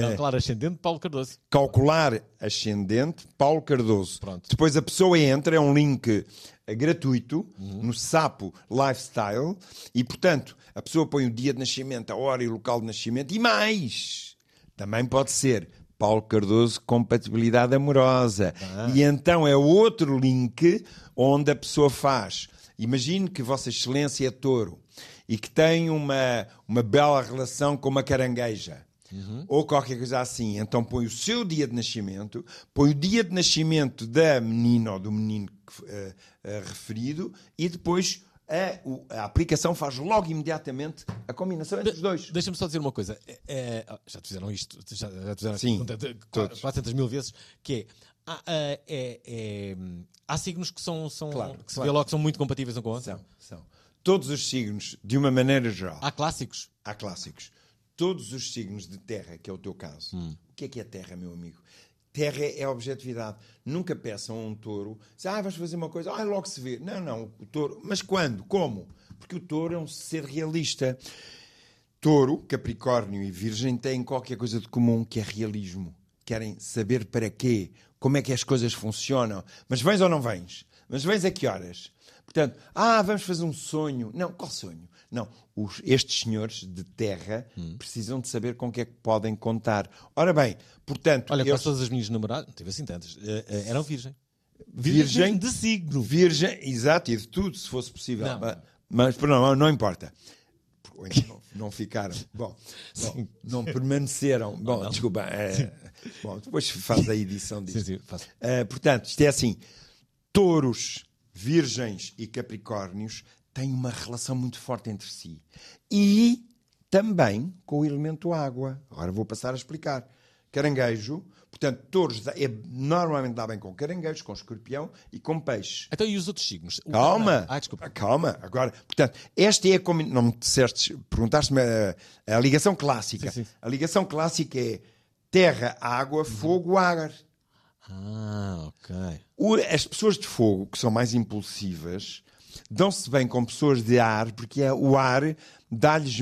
Não, claro, ascendente Paulo Cardoso. Calcular ascendente Paulo Cardoso. Pronto. Depois a pessoa entra, é um link eh, gratuito no Sapo Lifestyle e, portanto, a pessoa põe o dia de nascimento, a hora e o local de nascimento e mais. Também pode ser Paulo Cardoso compatibilidade amorosa. E então é outro link onde a pessoa faz. Imagine que Vossa Excelência é touro e que tem uma, uma bela relação com uma carangueja. Ou qualquer coisa assim. Então põe o seu dia de nascimento, põe o dia de nascimento da menina ou do menino eh, eh, referido e depois a, o- a aplicação faz logo imediatamente a combinação entre os dois. Deixa-me só dizer uma coisa. É, é, já te fizeram isto, já, já te fizeram Sim, todos. 400 mil vezes, que é, há, ah, é- é, há signos que são, são Claro, que se claro. vê logo que são muito compatíveis um com o outro. São, são. Todos os signos, de uma maneira geral, Há clássicos. há clássicos. Todos os signos de terra, que é o teu caso. O que é que é terra, meu amigo? Terra é a objetividade. Nunca peçam a um touro, se, ah, vais fazer uma coisa, ah, logo se vê. Não, não, o touro. Mas quando? Como? Porque o touro é um ser realista. Touro, Capricórnio e Virgem têm qualquer coisa de comum que é realismo. Querem saber para quê, como é que as coisas funcionam. Mas vens ou não vens? Mas vens a que horas? Portanto, ah, vamos fazer um sonho. Não, qual sonho? Não, os- estes senhores de terra precisam de saber com o que é que podem contar. Ora bem, portanto, Olha, eles- quase todas as minhas namoradas, não tive assim tantas, eh, eh, eram virgem. Virgem de signo. Virgem, exato, e de tudo, se fosse possível. Não. Mas, mas não, não importa. Então não, não ficaram. Bom, bom, não permaneceram. Bom, desculpa. é, bom, depois faz a edição disso. Sim, sim. Uh, portanto, isto é assim: touros, virgens e capricórnios têm uma relação muito forte entre si. E também com o elemento água. Agora vou passar a explicar. Caranguejo, portanto, touros dá- é, normalmente dá bem com caranguejos, com escorpião e com peixe. Então, e os outros signos? O- Calma. Ah, desculpa. Calma. Agora, portanto, esta é combinação. Não me disseste, perguntaste-me a, a ligação clássica. Sim, sim. A ligação clássica é terra, água, fogo, ar. Ah, ok. O- as pessoas de fogo, que são mais impulsivas, dão-se bem com pessoas de ar, porque é, o ar dá-lhes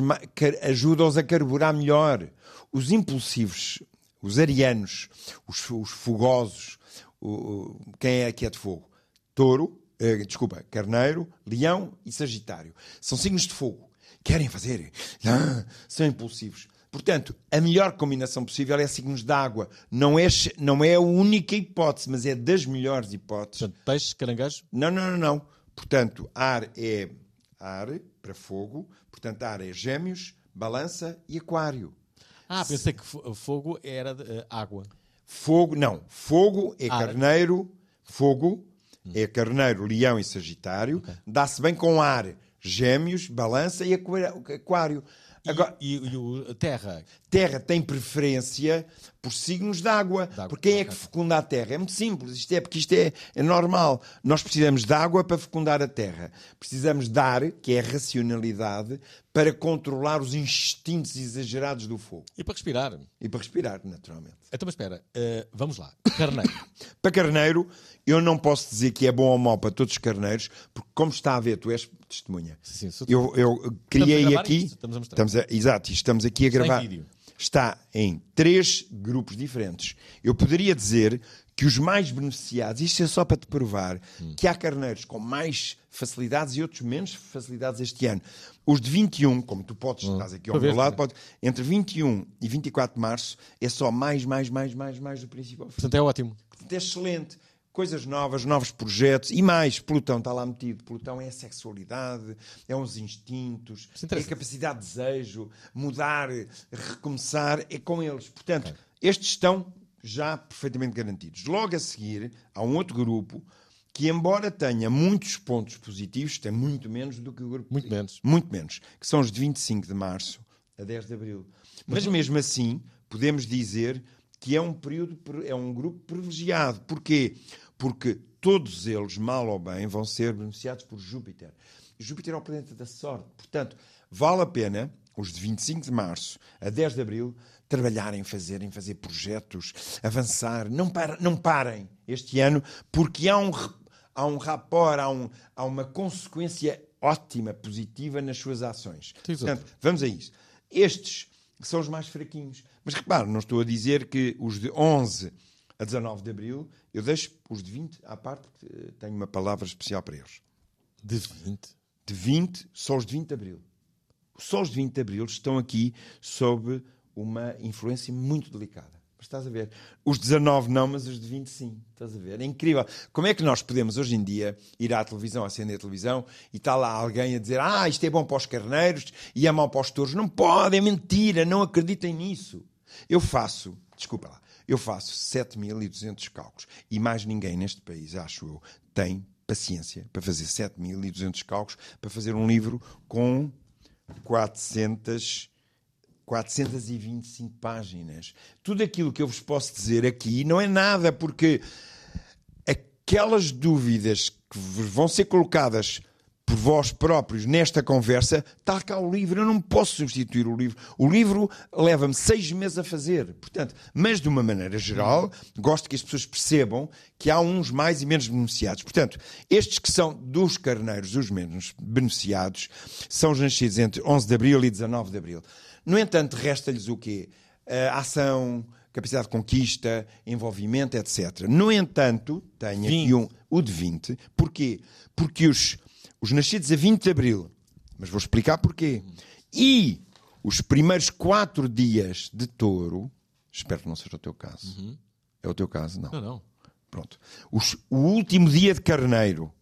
ajuda-os a carburar melhor. Os impulsivos, os arianos, os, os fogosos, o- quem é que é de fogo? Touro, eh, desculpa, carneiro, leão e sagitário. São signos de fogo. Querem fazer, ah, são impulsivos. Portanto, a melhor combinação possível é signos de água. Não é, não é a única hipótese, mas é das melhores hipóteses. Portanto, peixe, caranguejo, Não, não, não, não. Portanto, ar é ar para fogo. Portanto, ar é gêmeos, balança e aquário. Ah, pensei que fo- fogo era de, eh, água. Fogo, não. Fogo é Ar. carneiro, fogo é carneiro, leão e sagitário. Dá-se bem com ar, gêmeos, balança e aquário. E, Agora, e, e o terra. Terra tem preferência por signos de água. Porque quem é que fecunda a Terra? É muito simples. Isto é porque isto é, é normal. Nós precisamos de água para fecundar a Terra. Precisamos de ar, que é a racionalidade, para controlar os instintos exagerados do fogo. E para respirar. E para respirar, naturalmente. Então, mas espera, eh, vamos lá. Carneiro. Para carneiro, eu não posso dizer que é bom ou mau para todos os carneiros, porque como está a ver, tu és testemunha. Sim, sim, sou eu, eu criei gravar aqui. isto, estamos a mostrar. estamos a- exato, estamos aqui a em gravar. vídeo. Está em três grupos diferentes. Eu poderia dizer que os mais beneficiados, isto é só para te provar, Hum. que há carneiros com mais facilidades e outros menos facilidades este ano. Os de 21, como tu podes, estás aqui ao Hum. Para meu lado, pode, entre 21 e 24 de março é só mais, mais, mais, mais, mais do princípio ao fim. Portanto, é ótimo. Portanto, é excelente. Coisas novas, novos projetos e mais. Plutão está lá metido. Plutão é a sexualidade, é os instintos, é a capacidade de desejo, mudar, recomeçar, é com eles. Portanto, estes estão já perfeitamente garantidos. Logo a seguir, há um outro grupo que, embora tenha muitos pontos positivos, tem muito menos do que o grupo. Muito menos. Muito menos. Que são os de 25 de março a 10 de abril. Mas mesmo assim, podemos dizer que é um período, é um grupo privilegiado. Porquê? Porque todos eles, mal ou bem, vão ser beneficiados por Júpiter. Júpiter é o planeta da sorte. Portanto, vale a pena, os de 25 de março a 10 de abril, trabalharem, fazerem, fazer projetos, avançar. Não, para, não parem este ano, porque há um, há um rapport, há, um, há uma consequência ótima, positiva nas suas ações. Exato. Portanto, vamos a isso. Estes são os mais fraquinhos. Mas repare, não estou a dizer que os de 11 a 19 de abril, eu deixo os de 20 à parte, porque eh, tenho uma palavra especial para eles. De 20. De 20, só os de 20 de abril. Só os de 20 de abril estão aqui sob uma influência muito delicada. Mas estás a ver? Os 19 não, mas os de 20 sim. Estás a ver? É incrível. Como é que nós podemos hoje em dia ir à televisão, acender a televisão e está lá alguém a dizer ah, isto é bom para os carneiros e é mau para os touros? Não pode, é mentira, não acreditem nisso. Eu faço, desculpa lá, eu faço 7.200 cálculos e mais ninguém neste país, acho eu, tem paciência para fazer 7.200 cálculos para fazer um livro com 400 425 páginas. Tudo aquilo que eu vos posso dizer aqui não é nada, porque aquelas dúvidas que vão ser colocadas por vós próprios nesta conversa, está cá o livro. Eu não posso substituir o livro. O livro leva-me seis meses a fazer. Portanto, mas de uma maneira geral, gosto que as pessoas percebam que há uns mais e menos beneficiados. Portanto, estes que são dos carneiros os menos beneficiados são os nascidos entre 11 de abril e 19 de abril. No entanto, resta-lhes o quê? A ação, capacidade de conquista, envolvimento, etc. No entanto, tenho aqui 20. um, o de 20. Porquê? Porque os, os nascidos a 20 de abril, mas vou explicar porquê. E os primeiros quatro dias de touro, espero que não seja o teu caso. É o teu caso? Não. Não, não. Pronto. Os- o último dia de carneiro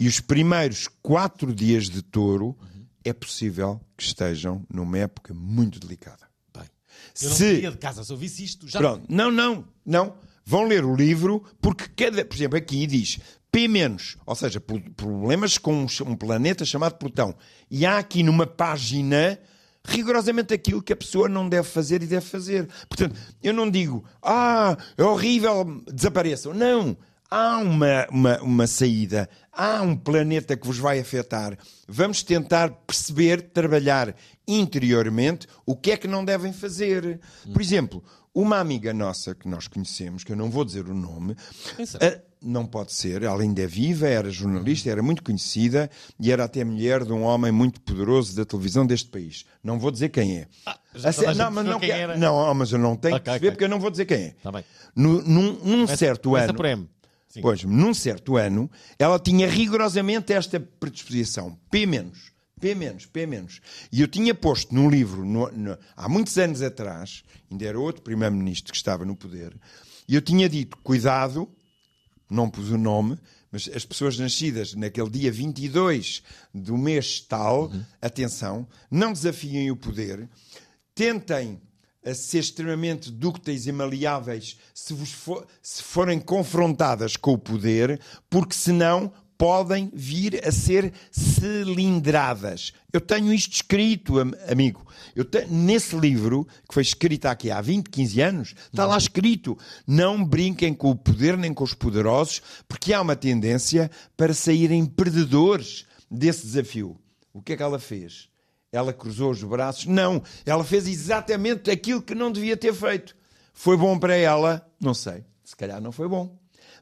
e os primeiros quatro dias de touro é possível que estejam numa época muito delicada. Bem, eu não Se- de casa, se eu visse isto, já. Pronto, não, não, não. Vão ler o livro porque cada, por exemplo, aqui diz P-, ou seja, pro- problemas com um, planeta chamado Plutão. E há aqui numa página rigorosamente aquilo que a pessoa não deve fazer e deve fazer. Portanto, eu não digo, ah, é horrível, desapareçam. Não. Há uma, uma, uma saída, há um planeta que vos vai afetar. Vamos tentar perceber, trabalhar interiormente o que é que não devem fazer. Por exemplo, uma amiga nossa que nós conhecemos, que eu não vou dizer o nome, não pode ser, ela ainda é viva, era jornalista, era muito conhecida e era até mulher de um homem muito poderoso da televisão deste país. Não vou dizer quem é. já A toda a sé- gente não, mas não, quer- não, mas eu não tenho Ok, que perceber ok. porque eu não vou dizer quem é. Está bem. No- num, num certo ano. Pois, num certo ano, ela tinha rigorosamente esta predisposição. P menos. P menos, P menos. E eu tinha posto num livro, no- no- há muitos anos atrás, ainda era outro primeiro-ministro que estava no poder, e eu tinha dito, cuidado, não pus o nome, mas as pessoas nascidas naquele dia 22 do mês tal, atenção, não desafiem o poder, tentem ser extremamente dúcteis e maleáveis se, for- se forem confrontadas com o poder, porque senão podem vir a ser cilindradas. Eu tenho isto escrito, am- amigo. Eu te- nesse livro, que foi escrito aqui há 20, 15 anos, está lá escrito: não brinquem com o poder nem com os poderosos, porque há uma tendência para saírem perdedores desse desafio. O que é que ela fez? Ela cruzou os braços? Não, ela fez exatamente aquilo que não devia ter feito. Foi bom para ela? Não sei, se calhar não foi bom.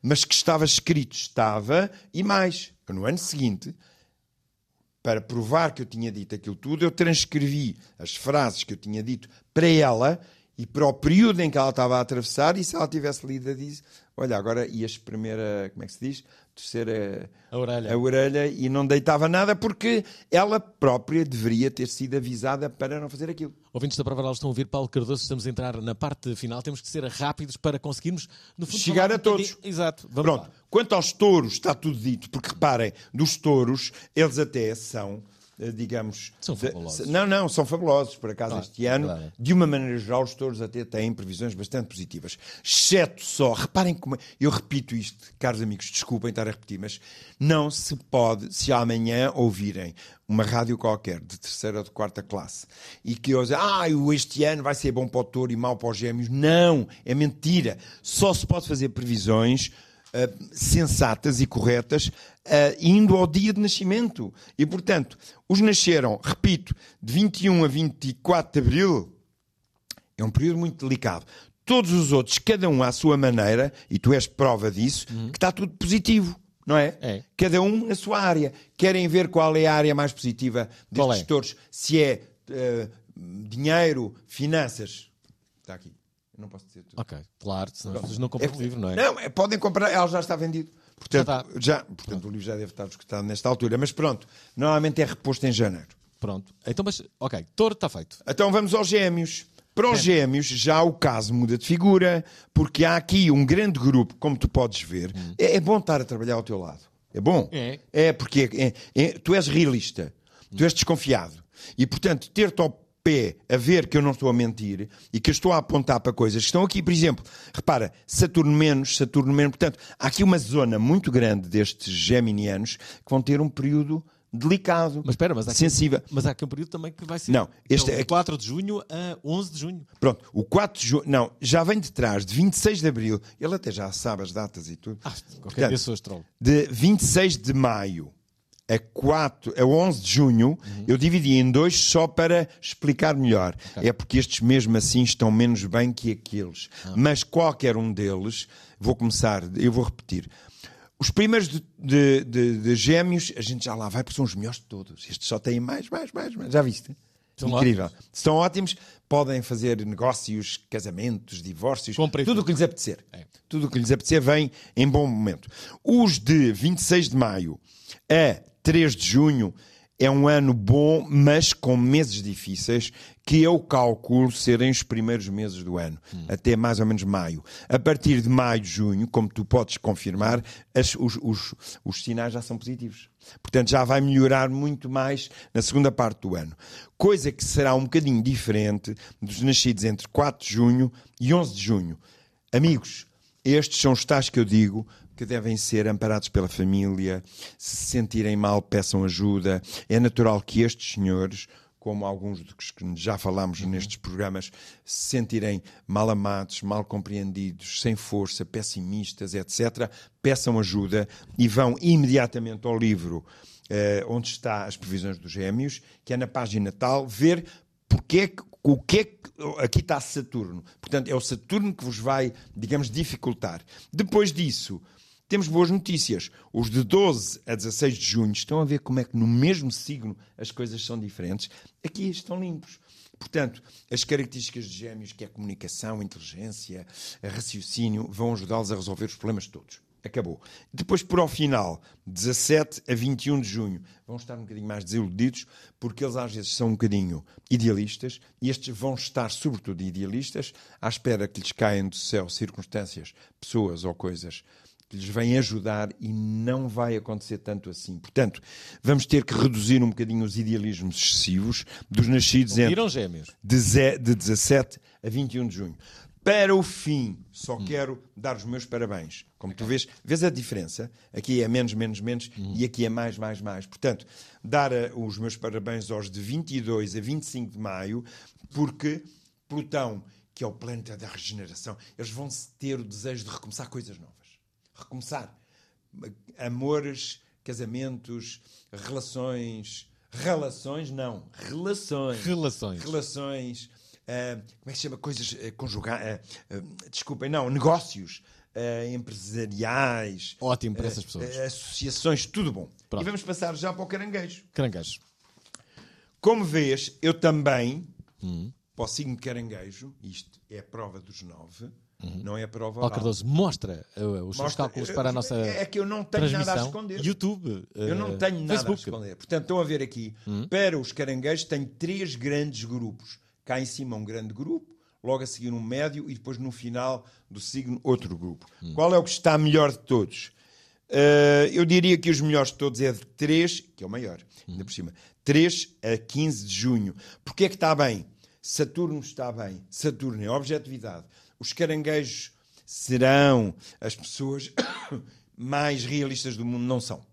Mas que estava escrito, estava, e mais, no ano seguinte, para provar que eu tinha dito aquilo tudo, eu transcrevi as frases que eu tinha dito para ela e para o período em que ela estava a atravessar, e se ela tivesse lido diz, olha, agora espremer a, como é que se diz? Terceira A orelha. a orelha e não deitava nada porque ela própria deveria ter sido avisada para não fazer aquilo. Ouvintes da Prova estão a ouvir Paulo Cardoso, estamos a entrar na parte final, temos que ser rápidos para conseguirmos, no fundo, Chegar a um bocadinho- todos. Exato, vamos Pronto. lá. Quanto aos touros, está tudo dito, porque reparem, dos touros, eles até são, digamos. São de- fabulosos. Não, não, são fabulosos. Por acaso, Claro, este ano, verdade. de uma maneira geral, os touros até têm previsões bastante positivas. Exceto só, reparem como. Eu repito isto, caros amigos, desculpem estar a repetir, mas não se pode, se amanhã ouvirem uma rádio qualquer de terceira ou de quarta classe e que eles ah, este ano vai ser bom para o touro e mau para os gêmeos. Não, é mentira. Só se pode fazer previsões ah, sensatas e corretas ah, indo ao dia de nascimento. E, portanto, os nasceram, repito, de 21 a 24 de abril, é um período muito delicado. Todos os outros, cada um à sua maneira, e tu és prova disso, que está tudo positivo, não é? É. Cada um na sua área. Querem ver qual é a área mais positiva destes é? touros? Se é eh, dinheiro, finanças. Está aqui. Eu não posso dizer tudo. Ok, claro, senão as pessoas não compram o livro, não é? Não, é, podem comprar, ela já está vendido. Portanto, Já já portanto o livro já deve estar escutado nesta altura. Mas pronto, normalmente é reposto em janeiro. Pronto. Então, mas, ok, touro está feito. Então vamos aos gêmeos. Para os gêmeos, já o caso muda de figura, porque há aqui um grande grupo, como tu podes ver. É, é bom estar a trabalhar ao teu lado. É bom. É. É, porque é- é- tu és realista. Tu és desconfiado. E, portanto, ter-te ao pé a ver que eu não estou a mentir e que eu estou a apontar para coisas que estão aqui, por exemplo, repara, Saturno menos, Saturno menos. Portanto, há aqui uma zona muito grande destes geminianos que vão ter um período delicado, Mas espera, mas há aqui- sensível. Mas há aqui um período também que vai ser. Não, este de é- 4 de junho a 11 de junho. Pronto, o 4 de junho, não, já vem de trás, de 26 de abril, ele até já sabe as datas e tudo. Ah, qualquer Portanto, astrólogo. de 26 de maio a 4, a 11 de junho, eu dividi em dois só para explicar melhor. É porque estes mesmo assim estão menos bem que aqueles. Mas qualquer um deles, vou começar, eu vou repetir. Os primeiros de, de- de- de gêmeos, a gente já lá vai, porque são os melhores de todos. Estes só têm mais, mais, mais, mais. Já viste? São Incrível. São ótimos, podem fazer negócios, casamentos, divórcios, tudo o que lhes apetecer. É. Tudo o que lhes apetecer vem em bom momento. Os de 26 de maio a 3 de junho é um ano bom, mas com meses difíceis, que eu calculo serem os primeiros meses do ano, até mais ou menos maio. A partir de maio, junho, como tu podes confirmar, as- os, os- os sinais já são positivos. Portanto, já vai melhorar muito mais na segunda parte do ano. Coisa que será um bocadinho diferente dos nascidos entre 4 de junho e 11 de junho. Amigos, estes são os tais que eu digo que devem ser amparados pela família. Se se sentirem mal, peçam ajuda. É natural que estes senhores, como alguns dos que já falámos nestes programas, se sentirem mal amados, mal compreendidos, sem força, pessimistas, etc., peçam ajuda e vão imediatamente ao livro eh, onde está as previsões dos gêmeos, que é na página tal, ver porque é que, o que é que aqui está Saturno. Portanto, é o Saturno que vos vai, digamos, dificultar. Depois disso, temos boas notícias. Os de 12 a 16 de junho estão a ver como é que no mesmo signo as coisas são diferentes. Aqui estão limpos. Portanto, as características de gêmeos, que é a comunicação, a inteligência, a raciocínio, vão ajudá-los a resolver os problemas todos. Acabou. Depois, por ao final, 17 a 21 de junho, vão estar um bocadinho mais desiludidos, porque eles às vezes são um bocadinho idealistas, e estes vão estar, sobretudo, idealistas, à espera que lhes caem do céu circunstâncias, pessoas ou coisas que lhes vêm ajudar e não vai acontecer tanto assim. Portanto, vamos ter que reduzir um bocadinho os idealismos excessivos dos nascidos entre de, de 17 a 21 de junho. Para o fim, só quero dar os meus parabéns. Como tu vês, vês a diferença? Aqui é menos, menos, menos e aqui é mais, mais, mais. Portanto, dar eh, os meus parabéns aos de 22 a 25 de maio, porque Plutão, que é o planeta da regeneração, eles vão ter o desejo de recomeçar coisas novas. Recomeçar. Amores, casamentos, relações. Relações, não. Relações Relações. relações, ah, como é que se chama? Coisas uh, conjugais, desculpem, não, negócios ah, empresariais. Ótimo para ah, essas pessoas. ah, associações, tudo bom. Pronto. E vamos passar já para o caranguejo. Caranguejos. Como vês, eu também, Hum. para o signo caranguejo, isto é a prova dos nove, não é a prova oral. Cardoso, mostra uh, os seus Mostra- cálculos eu- para a nossa É que eu não tenho nada a esconder. YouTube, Eu não uh, tenho nada Facebook. a esconder. Portanto, estão a ver aqui, para os caranguejos, tem três grandes grupos. Cá em cima um grande grupo, logo a seguir um médio e depois no final do signo outro grupo. Qual é o que está melhor de todos? Uh, eu diria que os melhores de todos é de 3, que é o maior, ainda por cima, 3 a 15 de junho. Porquê é que está bem? Saturno está bem. Saturno é objetividade. Os caranguejos serão as pessoas mais realistas do mundo. Não são.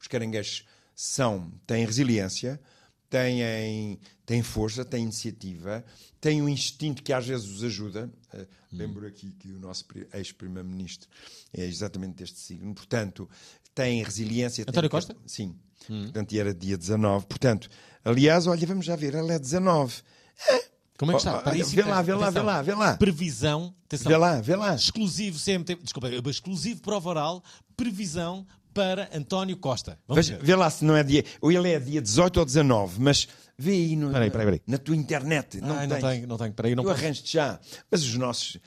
Os caranguejos são, têm resiliência, têm, têm força, têm iniciativa, têm um instinto que às vezes os ajuda. Uh, Lembro aqui que o nosso pri- ex-primeiro-ministro é exatamente deste signo. Portanto, têm resiliência. têm António cap- Costa? Sim. Portanto, e era dia 19. Portanto, aliás, olha, vamos já ver, ela é 19. Como é que está? oh, vê lá, vê lá, atenção. vê lá, vê lá. Previsão, atenção, Vê lá, vê lá. exclusivo CMT, desculpa, exclusivo prova oral, previsão para António Costa. Vamos Veja- ver. vê lá se não é dia. Ou ele é dia 18 ou 19, mas vê aí no, Peraí, peraí, peraí. na tua internet. Não, Ai, não tens. tenho, não tenho, peraí, não Eu posso. arranjo-te já. Mas os nossos.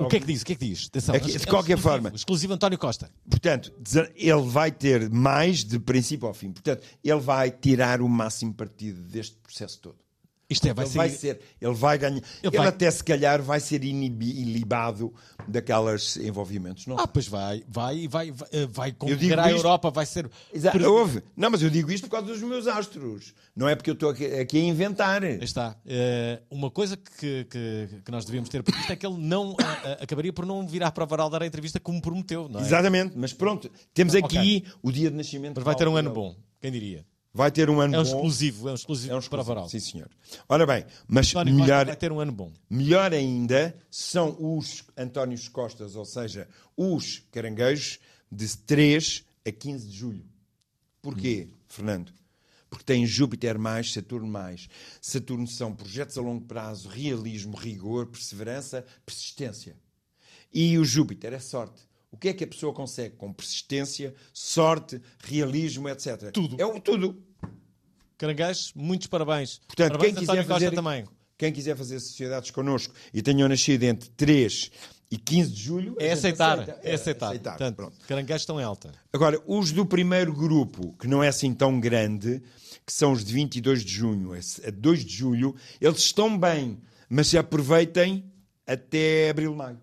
O que é que diz? O que é que diz? Atenção, Aqui, de é qualquer exclusivo, forma. Exclusivo António Costa. Portanto, ele vai ter mais de princípio ao fim. Portanto, ele vai tirar o máximo partido deste processo todo. Isto é, vai ele ser. vai ser, ele vai ganhar. Ele, vai- até se calhar vai ser inibi- ilibado daquelas envolvimentos. Não Ah, pois vai, vai, vai, vai, vai congregar a isto- Europa, vai ser. Exato, houve. Não, mas eu digo isto por causa dos meus astros. Não é porque eu estou aqui, aqui a inventar. Está. Eh, uma coisa que, que, que nós devíamos ter previsto é que ele não eh, eh, acabaria por não vir à prova oral dar a entrevista como prometeu, não é? Exatamente, mas pronto, temos aqui Ok. o dia de nascimento. Mas vai ter um ano bom, quem diria? Vai ter um ano É um bom. exclusivo, é um exclusivo, É um de prova oral. Sim, senhor. Ora bem, mas António melhor, vai ter um ano bom. melhor ainda são os Antónios Costas, ou seja, os caranguejos, de 3 a 15 de julho. Porquê, Fernando? Porque tem Júpiter mais, Saturno mais. Saturno são projetos a longo prazo, realismo, rigor, perseverança, persistência. E o Júpiter é sorte. O que é que a pessoa consegue com persistência, sorte, realismo, etc? Tudo. É o tudo. Caranguejo, muitos parabéns. Portanto, parabéns, quem quiser, fazer, também. quem quiser fazer sociedades connosco e tenham nascido entre 3 e 15 de julho, É aceitar, aceita. é aceitar. aceitar. Portanto, Pronto. caranguejos estão em alta. Agora, os do primeiro grupo, que não é assim tão grande, que são os de 22 de junho a 2 de julho, eles estão bem, mas se aproveitem até abril, maio.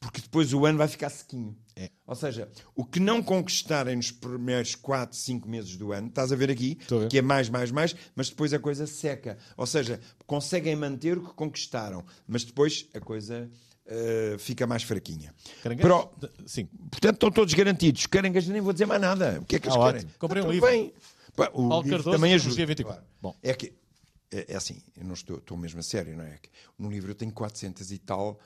Porque depois o ano vai ficar sequinho. É. Ou seja, o que não conquistarem nos primeiros 4, 5 meses do ano, estás a ver aqui, a que é mais, mais, mais, mas depois a coisa seca. Ou seja, conseguem manter o que conquistaram, mas depois a coisa eh, fica mais fraquinha. Caranguejos? Pro- Sim. Portanto, estão todos garantidos. Caranguejos, nem vou dizer mais nada. O que é que eles Ah, querem? ótimo. Comprei um Está livro. bem. O Paulo livro Cardoso, também ajuda. 24. Bom. É que, é, é assim, eu não estou, estou mesmo a sério, não é? No livro eu tenho 400 e tal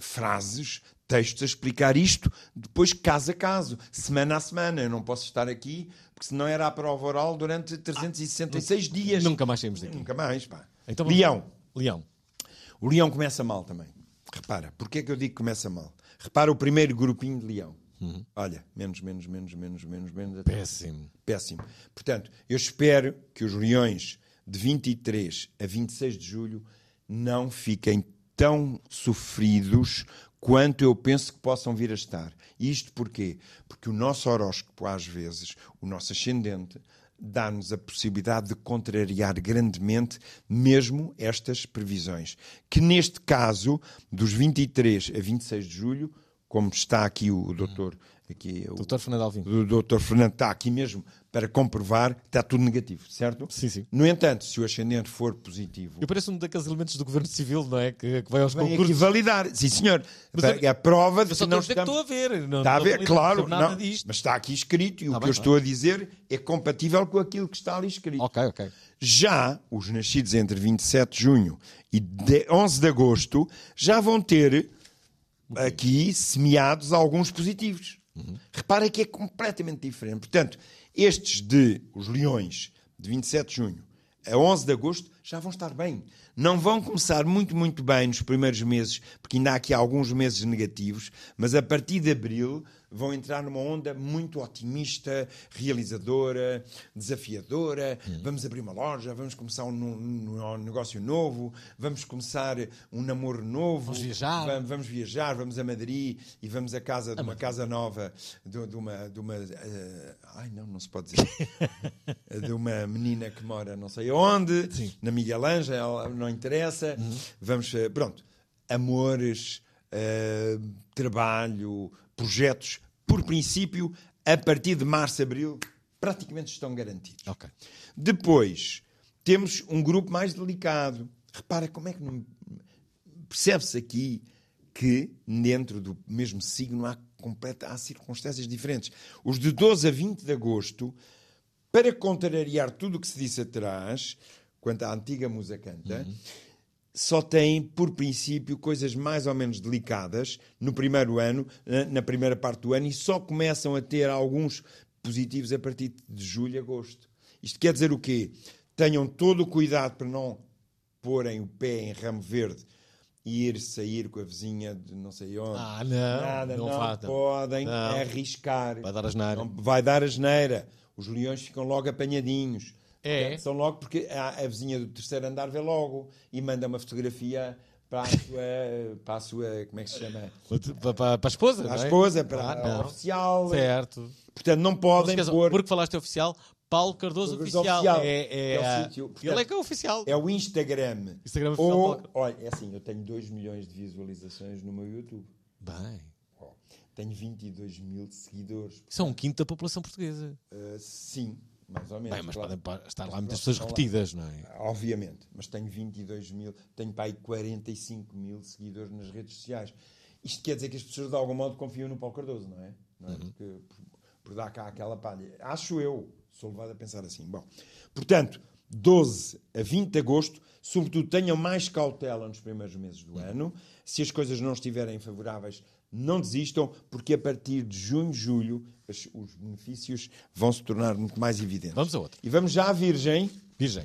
frases, textos a explicar isto, depois caso a caso, semana a semana. Eu não posso estar aqui, porque senão era a prova oral durante 366 dias. Nunca mais saímos daqui. Nunca mais, pá. Então Leão. Leão. O leão começa mal também. Repara, porquê é que eu digo que começa mal? Repara o primeiro grupinho de leão. Olha, menos, menos, menos, menos, menos, menos. Péssimo. Péssimo. Portanto, eu espero que os leões de 23 a 26 de julho não fiquem tão sofridos quanto eu penso que possam vir a estar. Isto porquê? Porque o nosso horóscopo, às vezes, o nosso ascendente, dá-nos a possibilidade de contrariar grandemente mesmo estas previsões. Que neste caso, dos 23 a 26 de julho, como está aqui o doutor, aqui, o, Doutor Fernando Alvim. o doutor Fernando está aqui mesmo para comprovar que está tudo negativo, certo? Sim, sim. No entanto, se o ascendente for positivo, Eu pareço um daqueles elementos do governo civil, não é? Que, que vai aos vem aqui concursos. validar. Sim, senhor. Mas é a prova de que não estamos... estou a ver. Não, Está a ver? Claro, não, mas está aqui escrito e o que eu estou a dizer é compatível com aquilo que está ali escrito. Ok, ok. Já os nascidos entre 27 de junho e de 11 de agosto já vão ter aqui semeados alguns positivos. Repara que é completamente diferente. Portanto, estes de os leões de 27 de junho a 11 de agosto já vão estar bem. Não vão começar muito, muito bem nos primeiros meses, porque ainda há aqui alguns meses negativos, mas a partir de abril vão entrar numa onda muito otimista, realizadora, desafiadora. Vamos abrir uma loja, vamos começar um, um- um negócio novo, vamos começar um namoro novo. Vamos viajar. Va- Vamos viajar, vamos a Madrid e vamos à casa de uma casa nova de, de uma. De uma eh, ai, não, não se pode dizer. de uma menina que mora não sei onde, na Miguel Ângel, ela- não interessa. Vamos. eh, Pronto. Amores, eh, trabalho, projetos, por princípio, a partir de março, abril, praticamente estão garantidos. Ok. Depois, temos um grupo mais delicado. Repara como é que não... percebe-se aqui que dentro do mesmo signo há, completa, há circunstâncias diferentes. Os de 12 a 20 de agosto, para contrariar tudo o que se disse atrás, quanto à antiga musa canta, só têm, por princípio, coisas mais ou menos delicadas no primeiro ano, na- primeira parte do ano, e só começam a ter alguns positivos a partir de julho e agosto. Isto quer dizer o quê? Tenham todo o cuidado para não porem o pé em ramo verde e ir sair com a vizinha de não sei onde. Ah, não, Nada, não não, podem Não. arriscar. Vai dar asneira. Não, vai dar asneira. Os leões ficam logo apanhadinhos. É? São logo porque a, a vizinha do terceiro andar vê logo e manda uma fotografia para a sua, para a sua como é que se chama? Para, para, para a esposa, Para a não é? esposa, para Ah, a não. oficial. Certo. Portanto, não Não podem esqueçam, pôr. Porque falaste oficial, Paulo Cardoso Cardoso oficial. Oficial. É, é, É o sítio, portanto, Ele é que é oficial. É o Instagram. Instagram oficial Ou, olha, é assim, eu tenho 2 milhões de visualizações no meu YouTube. Bem, Tenho 22 mil seguidores. isso é um quinto da população portuguesa. Uh, sim, mais ou menos. Bem, mas claro. podem estar lá muitas pessoas lá. repetidas, não é? Obviamente, mas tenho 22 mil, tenho para aí 45 mil seguidores nas redes sociais. Isto quer dizer que as pessoas de algum modo confiam no Paulo Cardoso, não é? Não é? Porque, por, por dar cá aquela palha. Acho eu, sou levado a pensar assim. Bom, portanto, 12 a 20 de agosto, sobretudo tenham mais cautela nos primeiros meses do ano. Se as coisas não estiverem favoráveis, Não desistam, porque a partir de junho, julho, os benefícios vão se tornar muito mais evidentes. Vamos a outra. E vamos já à Virgem, Virgem.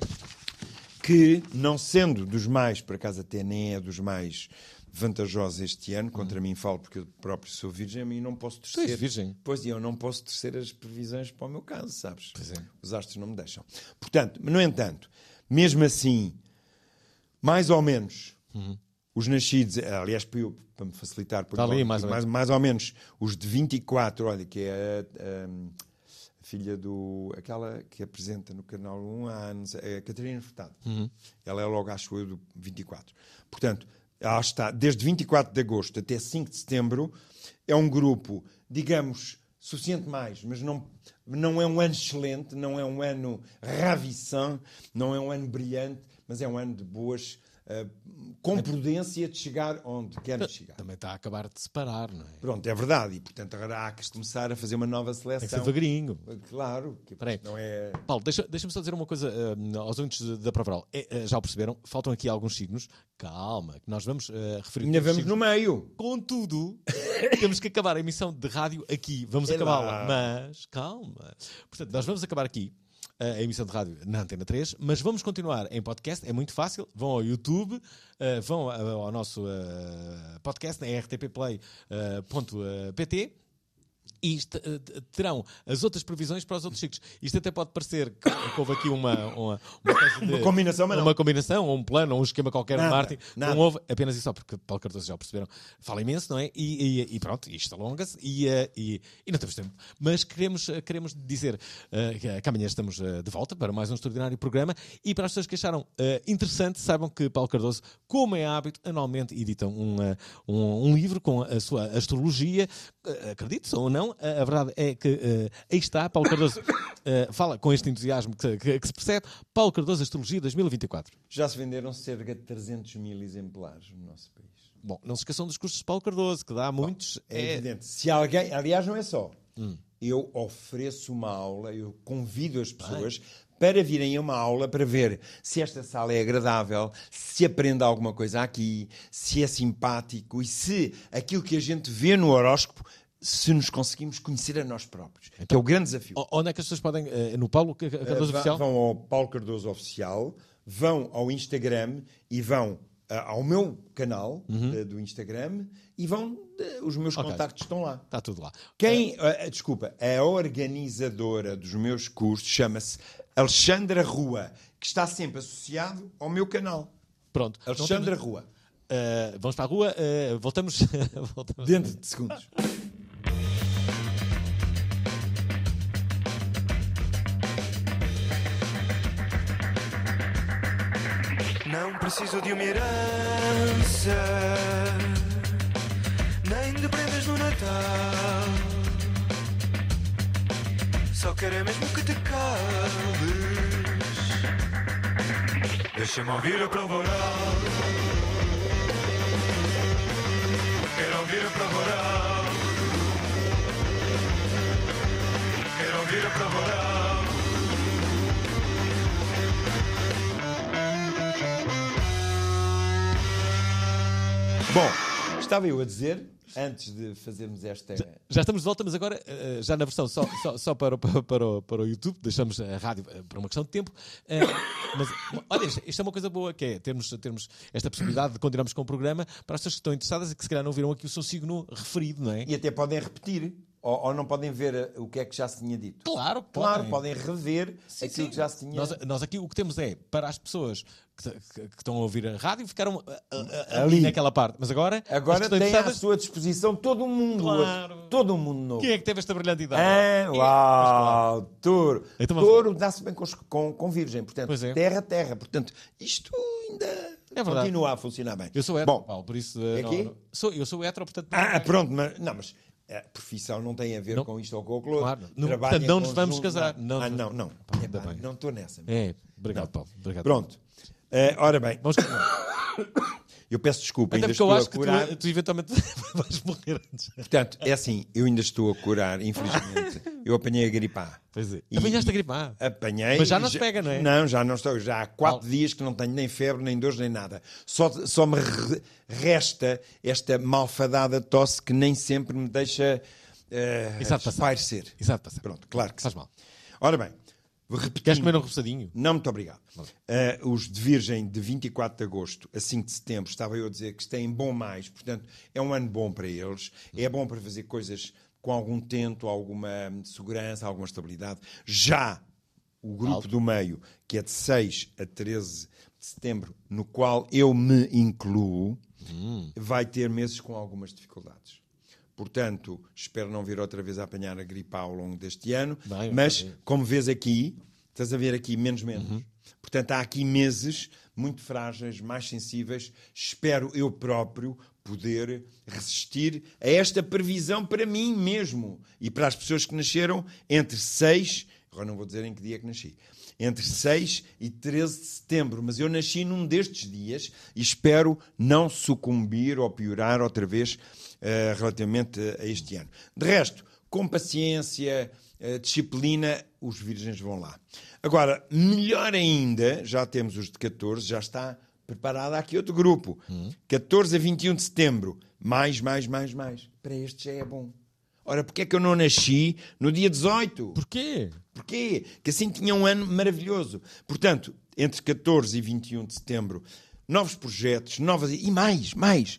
que, não sendo dos mais, por acaso até nem é dos mais vantajosos este ano, contra mim falo porque eu próprio sou virgem e não posso és torcer. virgem. Pois, e eu não posso torcer as previsões para o meu caso, sabes? Pois é. Os astros não me deixam. Portanto, no entanto, mesmo assim, mais ou menos, os nascidos, aliás, para, eu- para me facilitar, por ali, igual, mais ou mais, mais ou menos, os de 24, olha, que é a, a- filha do. aquela que apresenta no canal 1 há anos, é a Catarina Furtado. Ela é logo, acho eu, do 24. Portanto, ela está desde 24 de agosto até 5 de setembro. É um grupo, digamos, suficiente mais, mas não, não é um ano excelente, não é um ano ravissant, não é um ano brilhante, mas é um ano de boas, com prudência de chegar onde querem chegar. Também está a acabar de separar, não é? Pronto, é verdade. E, portanto, agora há que começar a fazer uma nova Tem que ser seleção. devagarinho. Claro, que não é... Paulo, deixa- deixa-me só dizer uma coisa eh, aos ouvintes da Provaral. É, eh, já o perceberam? Faltam aqui alguns signos. Calma, que nós vamos eh, referir. Ainda vamos no signos. meio. Contudo, temos que acabar a emissão de rádio aqui. Vamos acabá-la. Mas, calma. Portanto, nós vamos acabar aqui eh, a emissão de rádio na Antena 3, mas vamos continuar em podcast. É muito fácil. Vão ao YouTube, eh, vão eh, ao nosso eh, podcast na rtpplay.pt. E eh, terão as outras previsões para os outros ciclos. Isto até pode parecer que, que houve aqui uma, uma, uma, de- Uma combinação, mas não. uma combinação, ou um plano, ou um esquema qualquer de Nada, marketing. nada. Não houve apenas isso só, porque Paulo Cardoso já o perceberam. Fala imenso, não é? E, e- e pronto, isto alonga-se e, eh, e, e não temos tempo. Mas queremos, eh, queremos dizer eh, que- que amanhã estamos eh, de volta para mais um extraordinário programa e para as pessoas que acharam eh, interessante, saibam que Paulo Cardoso, como é hábito, anualmente editam um, um, um livro com a sua astrologia. Acredite ou não, a a verdade é que eh, aí está, Paulo Cardoso eh, fala com este entusiasmo que, que- que se percebe. Paulo Cardoso, Astrologia 2024. Já se venderam cerca de 300 mil exemplares no nosso país. Bom, não se esqueçam dos cursos de Paulo Cardoso, que dá muitos. É, evidente. Se alguém, aliás, não é só. Hum. Eu ofereço uma aula, eu convido as pessoas para virem a uma aula para ver se esta sala é agradável, se aprende alguma coisa aqui, se é simpático e se aquilo que a gente vê no horóscopo, se nos conseguimos conhecer a nós próprios. que é o grande desafio. Onde é que as pessoas podem. eh, no Paulo Ca- Cardoso Uh, va- Oficial? Vão ao Paulo Cardoso Oficial, vão ao Instagram e vão ah, ao meu canal eh, do Instagram e vão. eh, os meus Uhum. Ok. contactos estão lá. Está tudo lá. Quem, ah, desculpa, a organizadora dos meus cursos chama-se Alexandra Rua, que está sempre associado ao meu canal. Pronto. Alexandra Rua. Eh, vamos para a rua. eh, voltamos. voltamos. Dentro de segundos. Preciso de uma herança, nem de prendas no Natal. Só quero é mesmo que te calmes. Deixa-me ouvir a prova oral. Quero ouvir a prova oral. Quero ouvir a prova oral. Bom, estava eu a dizer, antes de fazermos esta. Já estamos de volta, mas agora eh, já na versão só, só, só para, o- para, para, o, para o YouTube, deixamos a rádio eh, para uma questão de tempo. Eh, mas olha, isto, isto é uma coisa boa, que é termos, termos esta possibilidade de continuarmos com o programa para as pessoas que estão interessadas e que se calhar não viram aqui o seu signo referido, não é? E até podem repetir. Ou, ou não podem ver eh, o que é que já se tinha dito. Claro, Claro, podem. podem rever aquilo que já se tinha Nós, nós aqui o que temos é, para as pessoas que, que- que estão a ouvir a rádio, ficaram ah, ah, ah, ali naquela parte. Mas agora, Agora tem à interessadas, sua disposição todo o mundo. Claro. Todo o mundo novo. quem é que teve esta brilhante ideia? Ah, uau, touro. Então touro dá-se bem com, com, com virgem. Portanto, é. terra, terra. Portanto, isto ainda verdade. continua a funcionar bem. Eu sou hétero, Bom, Paulo, por isso... É não- sou, eu sou hétero, portanto... ah, pronto, mas, não, mas a profissão não tem a ver Não. com isto ou com aquilo. Claro. Não- portanto, não nos vamos casar. Não, Não ah, não, não. Pá, Epá, bem. não estou nessa. É, obrigado, Paulo. Obrigado. Pronto. Eh, ora bem, Vamos continuar. Eu peço desculpa, Até ainda porque eu estou acho a que curar. tu, tu eventualmente vais morrer antes. Portanto, é assim, eu ainda estou a curar, infelizmente. Eu apanhei a gripar. Pois é. E- Apanhaste a gripar. Apanhei. Mas já não se pega, não é? Não, já não estou. Já há quatro dias que não tenho nem febre, nem dores, nem nada. Só, só me re- resta esta malfadada tosse que nem sempre me deixa uh. Isso há de passar. Pronto, claro que Faz sim. mal. Ora bem, repetindo. Queres comer um repousadinho? Não, muito obrigado. Uh, os de Virgem de 24 de agosto a 5 de setembro, estava eu a dizer que isto é em bom mais, portanto, é um ano bom para eles, é bom para fazer coisas com algum tento, alguma segurança, alguma estabilidade. Já o grupo do meio, que é de 6 a 13 de setembro, no qual eu me incluo, vai ter meses com algumas dificuldades. Portanto, espero não vir outra vez a apanhar a gripe ao longo deste ano, Bem, mas bem. como vês aqui, estás a ver aqui menos menos. Portanto, há aqui meses muito frágeis, mais sensíveis. Espero eu próprio poder resistir a esta previsão para mim mesmo e para as pessoas que nasceram entre 6, agora não vou dizer em que dia é que nasci, entre 6 e 13 de setembro, mas eu nasci num destes dias e espero não sucumbir ou piorar outra vez eh, relativamente a este ano. De resto, com paciência, eh, disciplina, os virgens vão lá. Agora, melhor ainda, já temos os de 14, já está preparado aqui outro grupo. 14 a 21 de setembro. Mais, mais, mais, mais. Para este já é bom. Ora, porquê é que eu não nasci no dia 18? Porquê? Porquê? Que assim tinha um ano maravilhoso. Portanto, entre 14 e 21 de setembro, novos projetos, novas. e mais, mais.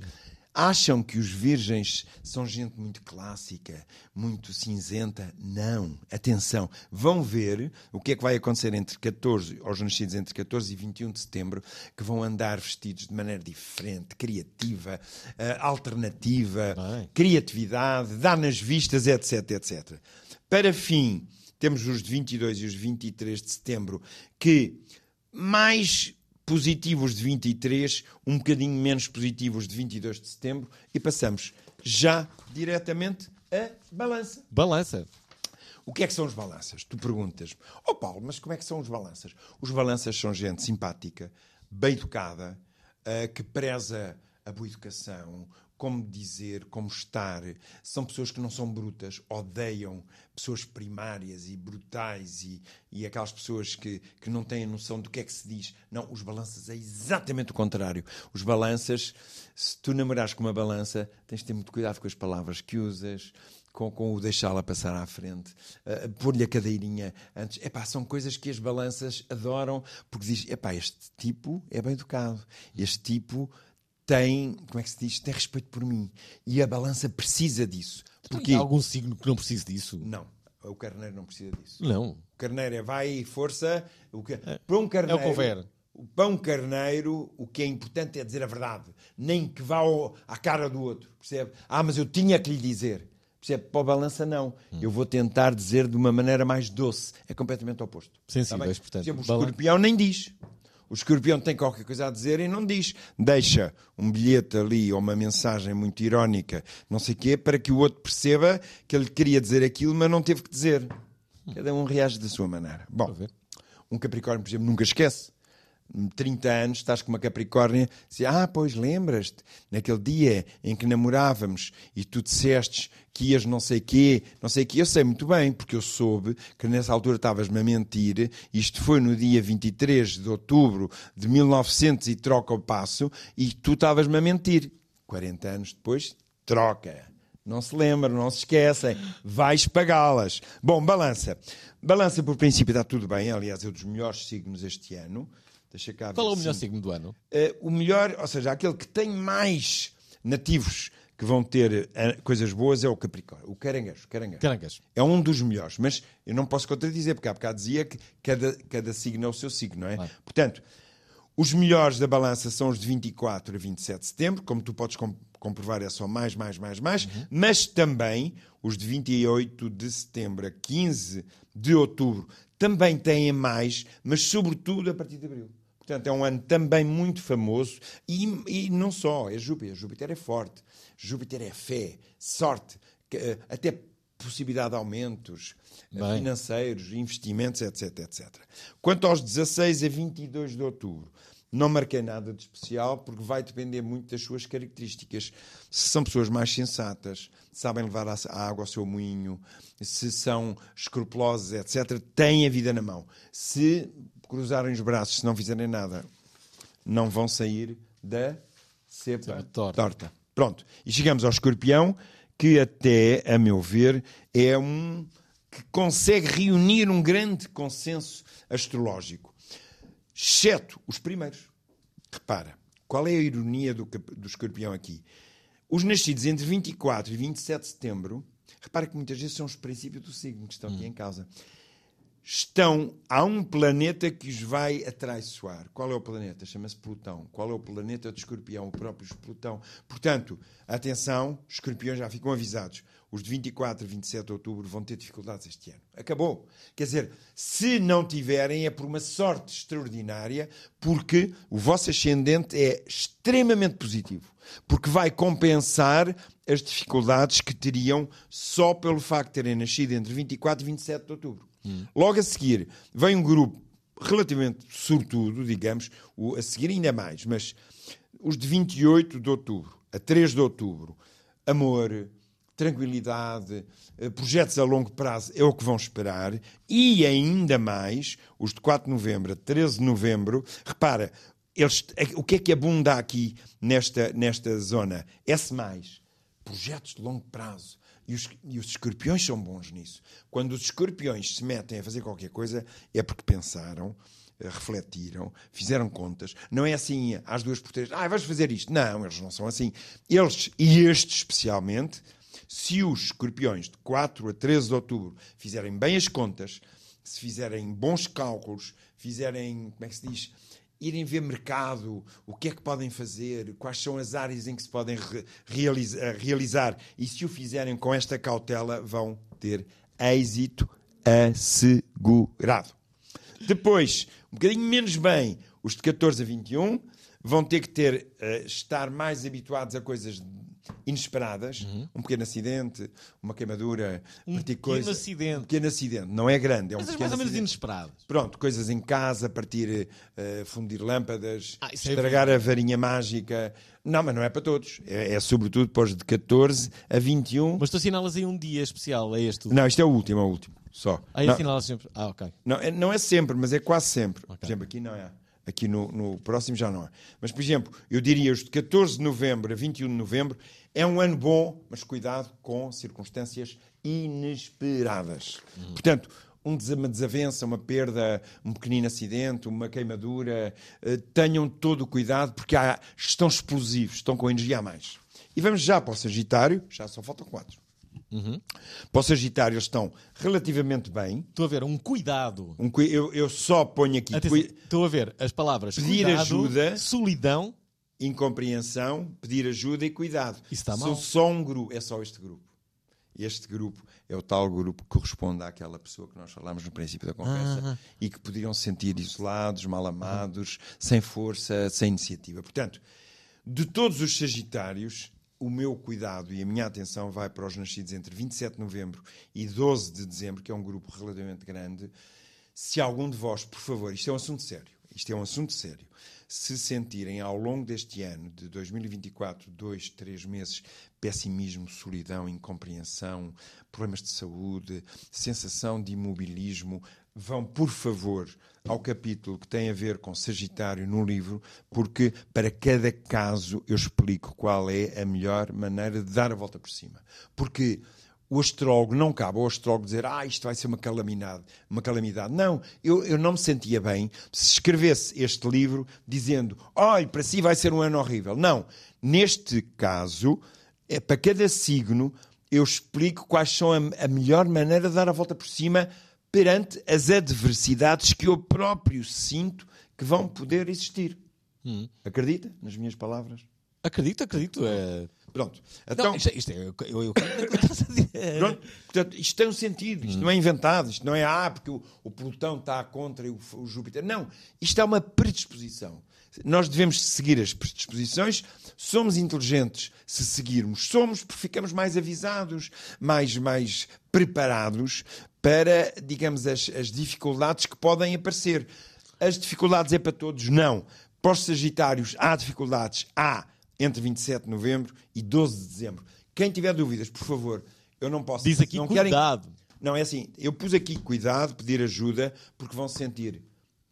Acham que os virgens são gente muito clássica, muito cinzenta? Não. Atenção. Vão ver o que é que vai acontecer entre 14, aos nascidos entre 14 e 21 de setembro, que vão andar vestidos de maneira diferente, criativa, eh, alternativa, Bem. criatividade, dar nas vistas, etc, etc. Para fim, temos os de 22 e os de 23 de setembro, que mais positivos de 23, um bocadinho menos positivos de 22 de setembro, e passamos já diretamente a balança. Balança. O que é que são os balanças? Tu perguntas, oh Paulo, mas como é que são os balanças? Os balanças são gente simpática, bem educada, eh, que preza a boa educação, como dizer, como estar. São pessoas que não são brutas, odeiam pessoas primárias e brutais e, e aquelas pessoas que, que não têm noção do que é que se diz. Não, os balanças é exatamente o contrário. Os balanças, se tu namorares com uma balança, tens de ter muito cuidado com as palavras que usas, com, com o deixá-la passar à frente, uh, pôr-lhe a cadeirinha antes. Epá, são coisas que as balanças adoram, porque diz, epá, este tipo é bem educado, este tipo tem, como é que se diz, tem respeito por mim. E a balança precisa disso. Porque há algum signo que não precise disso? Não, o carneiro não precisa disso. Não. O carneiro é vai, força. O que... Para um carneiro, É o convera. para um carneiro, o que é importante é dizer a verdade. Nem que vá ao- à cara do outro. Percebe? Ah, mas eu tinha que lhe dizer. Percebe? Para o balança, não. Hum. Eu vou tentar dizer de uma maneira mais doce. É completamente oposto. Sensíveis, Está bem? portanto. O escorpião nem diz. O escorpião tem qualquer coisa a dizer e não diz. Deixa um bilhete ali ou uma mensagem muito irónica, não sei o quê, para que o outro perceba que ele queria dizer aquilo, mas não teve que dizer. Cada um reage da sua maneira. Bom, um Capricórnio, por exemplo, nunca esquece. 30 anos, estás com uma Capricórnia, diz, ah, pois lembras-te, naquele dia em que namorávamos e tu dissestes que ias não sei quê, não sei quê, eu sei muito bem, porque eu soube que nessa altura estavas-me a mentir, isto foi no dia 23 de outubro de 1900 e troca o passo, e tu estavas-me a mentir. 40 anos depois, troca. Não se lembram, não se esquecem. Vais pagá-las. Bom, balança. Balança, por princípio, está tudo bem. Aliás, é um dos melhores signos este ano. Deixa cá Qual é o melhor signo do ano? Eh, o melhor, ou seja, aquele que tem mais nativos que vão ter eh, coisas boas é o Capricórnio, o Caranguejo. Caranguejo. Caranguejo. É um dos melhores, mas eu não posso contradizer, porque há bocado dizia que cada, cada signo é o seu signo, não é? Portanto, os melhores da balança são os de 24 a 27 de setembro, como tu podes com- comprovar, é só mais, mais, mais, mais, Uhum. mas também os de 28 de setembro a 15 de outubro também têm mais, mas sobretudo a partir de abril. Portanto, é um ano também muito famoso e, e não só, é Júpiter. Júpiter é forte, Júpiter é fé, sorte, que, eh, até possibilidade de aumentos eh, Bem. financeiros, investimentos, etc, etc. Quanto aos 16 a 22 de outubro, Não marquei nada de especial porque vai depender muito das suas características. Se são pessoas mais sensatas, sabem levar a água ao seu moinho, se são escrupulosos, etc., têm a vida na mão. Se cruzarem os braços, se não fizerem nada, não vão sair da Cepa torta. torta. Pronto. E chegamos ao escorpião, que até, a meu ver, é um que consegue reunir um grande consenso astrológico. Exceto os primeiros. Repara, qual é a ironia do, do escorpião aqui? Os nascidos entre 24 e 27 de setembro, repara que muitas vezes são os princípios do signo que estão aqui em causa. Estão, há um planeta que os vai atraiçoar. Qual é o planeta? Chama-se Plutão. Qual é o planeta de escorpião? O próprio Plutão. Portanto, atenção, escorpiões já ficam avisados. Os de 24 e 27 de outubro vão ter dificuldades este ano. Acabou. Quer dizer, se não tiverem, é por uma sorte extraordinária, porque o vosso ascendente é extremamente positivo. Porque vai compensar as dificuldades que teriam só pelo facto de terem nascido entre 24 e 27 de outubro. Logo a seguir, vem um grupo relativamente sortudo, digamos, o- a seguir ainda mais, mas os de 28 de outubro a 3 de outubro, amor, tranquilidade, eh, projetos a longo prazo é o que vão esperar, e ainda mais os de 4 de novembro a 13 de novembro, repara, eles, o que é que abunda aqui nesta, nesta zona? S+, projetos de longo prazo. E os, e os escorpiões são bons nisso. Quando os escorpiões se metem a fazer qualquer coisa, é porque pensaram, eh, refletiram, fizeram contas. Não é assim, às duas por três, ah, vais fazer isto. Não, eles não são assim. Eles, e este especialmente, se os escorpiões de 4 a 13 de outubro fizerem bem as contas, se fizerem bons cálculos, fizerem, como é que se diz, irem ver mercado, o que é que podem fazer, quais são as áreas em que se podem re- realiza- realizar, e se o fizerem com esta cautela, vão ter êxito assegurado. Depois, um bocadinho menos bem, os de 14 a 21 vão ter que ter, eh, estar mais habituados a coisas inesperadas, um pequeno acidente, uma queimadura, Um pequeno coisa- acidente. Um pequeno acidente, não é grande, é um Coisas pequeno mais ou menos acidente. inesperadas. Pronto, coisas em casa, partir, eh, fundir lâmpadas, Ah, é estragar a varinha mágica. Não, mas não é para todos. É, é sobretudo para os de 14 a 21. Mas tu assinalas aí um dia especial, é este? Não, isto é o último, é o último. Só. Aí não, assinalas sempre. Ah, ok. não, é, não é sempre, mas é quase sempre. Por exemplo, aqui não é. Aqui no, no próximo já não é. Mas, por exemplo, eu diria os de 14 de novembro a 21 de novembro é um ano bom, mas cuidado com circunstâncias inesperadas. Portanto, um desa- uma desavença, uma perda, um pequenino acidente, uma queimadura, eh, tenham todo o cuidado porque há, estão explosivos, estão com energia a mais. E vamos já para o Sagitário, já só faltam quatro. Para o Sagitário eles estão relativamente bem. Estou a ver um cuidado. Um cui- eu, eu só ponho aqui Atenção, cui- estou a ver as palavras Pedir cuidado, ajuda. solidão. incompreensão, pedir ajuda e cuidado. Isso está São mal. só um grupo, é só este grupo. Este grupo é o tal grupo que corresponde àquela pessoa que nós falámos no princípio da conversa e que poderiam se sentir isolados, mal amados, sem força, sem iniciativa. Portanto, de todos os Sagitários, o meu cuidado e a minha atenção vai para os nascidos entre 27 de novembro e 12 de dezembro, que é um grupo relativamente grande. Se algum de vós, por favor, isto é um assunto sério, isto é um assunto sério, se sentirem ao longo deste ano de 2024, dois, três meses, pessimismo, solidão, incompreensão, problemas de saúde, sensação de imobilismo, vão, por favor, ao capítulo que tem a ver com Sagitário no livro, porque para cada caso eu explico qual é a melhor maneira de dar a volta por cima. Porque o astrólogo não cabe ao astrólogo dizer ah, isto vai ser uma calamidade. Uma calamidade. Não, eu, eu não me sentia bem se escrevesse este livro dizendo olha, para si vai ser um ano horrível. Não. Neste caso, é, para cada signo, eu explico quais são a, a melhor maneira de dar a volta por cima perante as adversidades que eu próprio sinto que vão poder existir. Acredita nas minhas palavras? Acredito, acredito. É... Pronto. Não, Então, isto, isto é, eu, eu. Pronto, portanto, isto tem um sentido, isto não é inventado, isto não é ah, porque o, o Plutão está contra o, o Júpiter. Não, isto é uma predisposição. Nós devemos seguir as predisposições, somos inteligentes se seguirmos, somos porque ficamos mais avisados, mais, mais preparados para, digamos, as, as dificuldades que podem aparecer. As dificuldades é para todos? Não. Para os Sagitários, há dificuldades. Há entre 27 de novembro e 12 de dezembro. Quem tiver dúvidas, por favor, eu não posso. Diz aqui não cuidado. Querem... Não, é assim, eu pus aqui cuidado, pedir ajuda, porque vão se sentir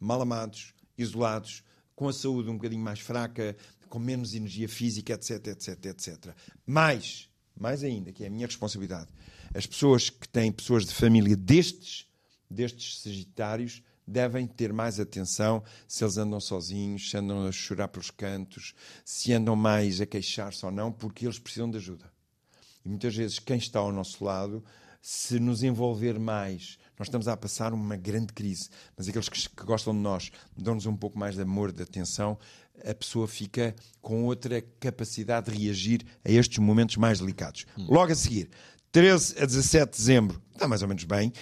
mal amados, isolados, com a saúde um bocadinho mais fraca, com menos energia física, etc, etc, etc. Mais, mais ainda, que é a minha responsabilidade, as pessoas que têm pessoas de família destes, destes sagitários, devem ter mais atenção se eles andam sozinhos, se andam a chorar pelos cantos, se andam mais a queixar-se ou não, porque eles precisam de ajuda. E muitas vezes quem está ao nosso lado, se nos envolver mais, nós estamos a passar uma grande crise, mas aqueles que, que gostam de nós dão-nos um pouco mais de amor, de atenção, a pessoa fica com outra capacidade de reagir a estes momentos mais delicados. Hum. Logo a seguir, 13 a 17 de dezembro, está mais ou menos bem.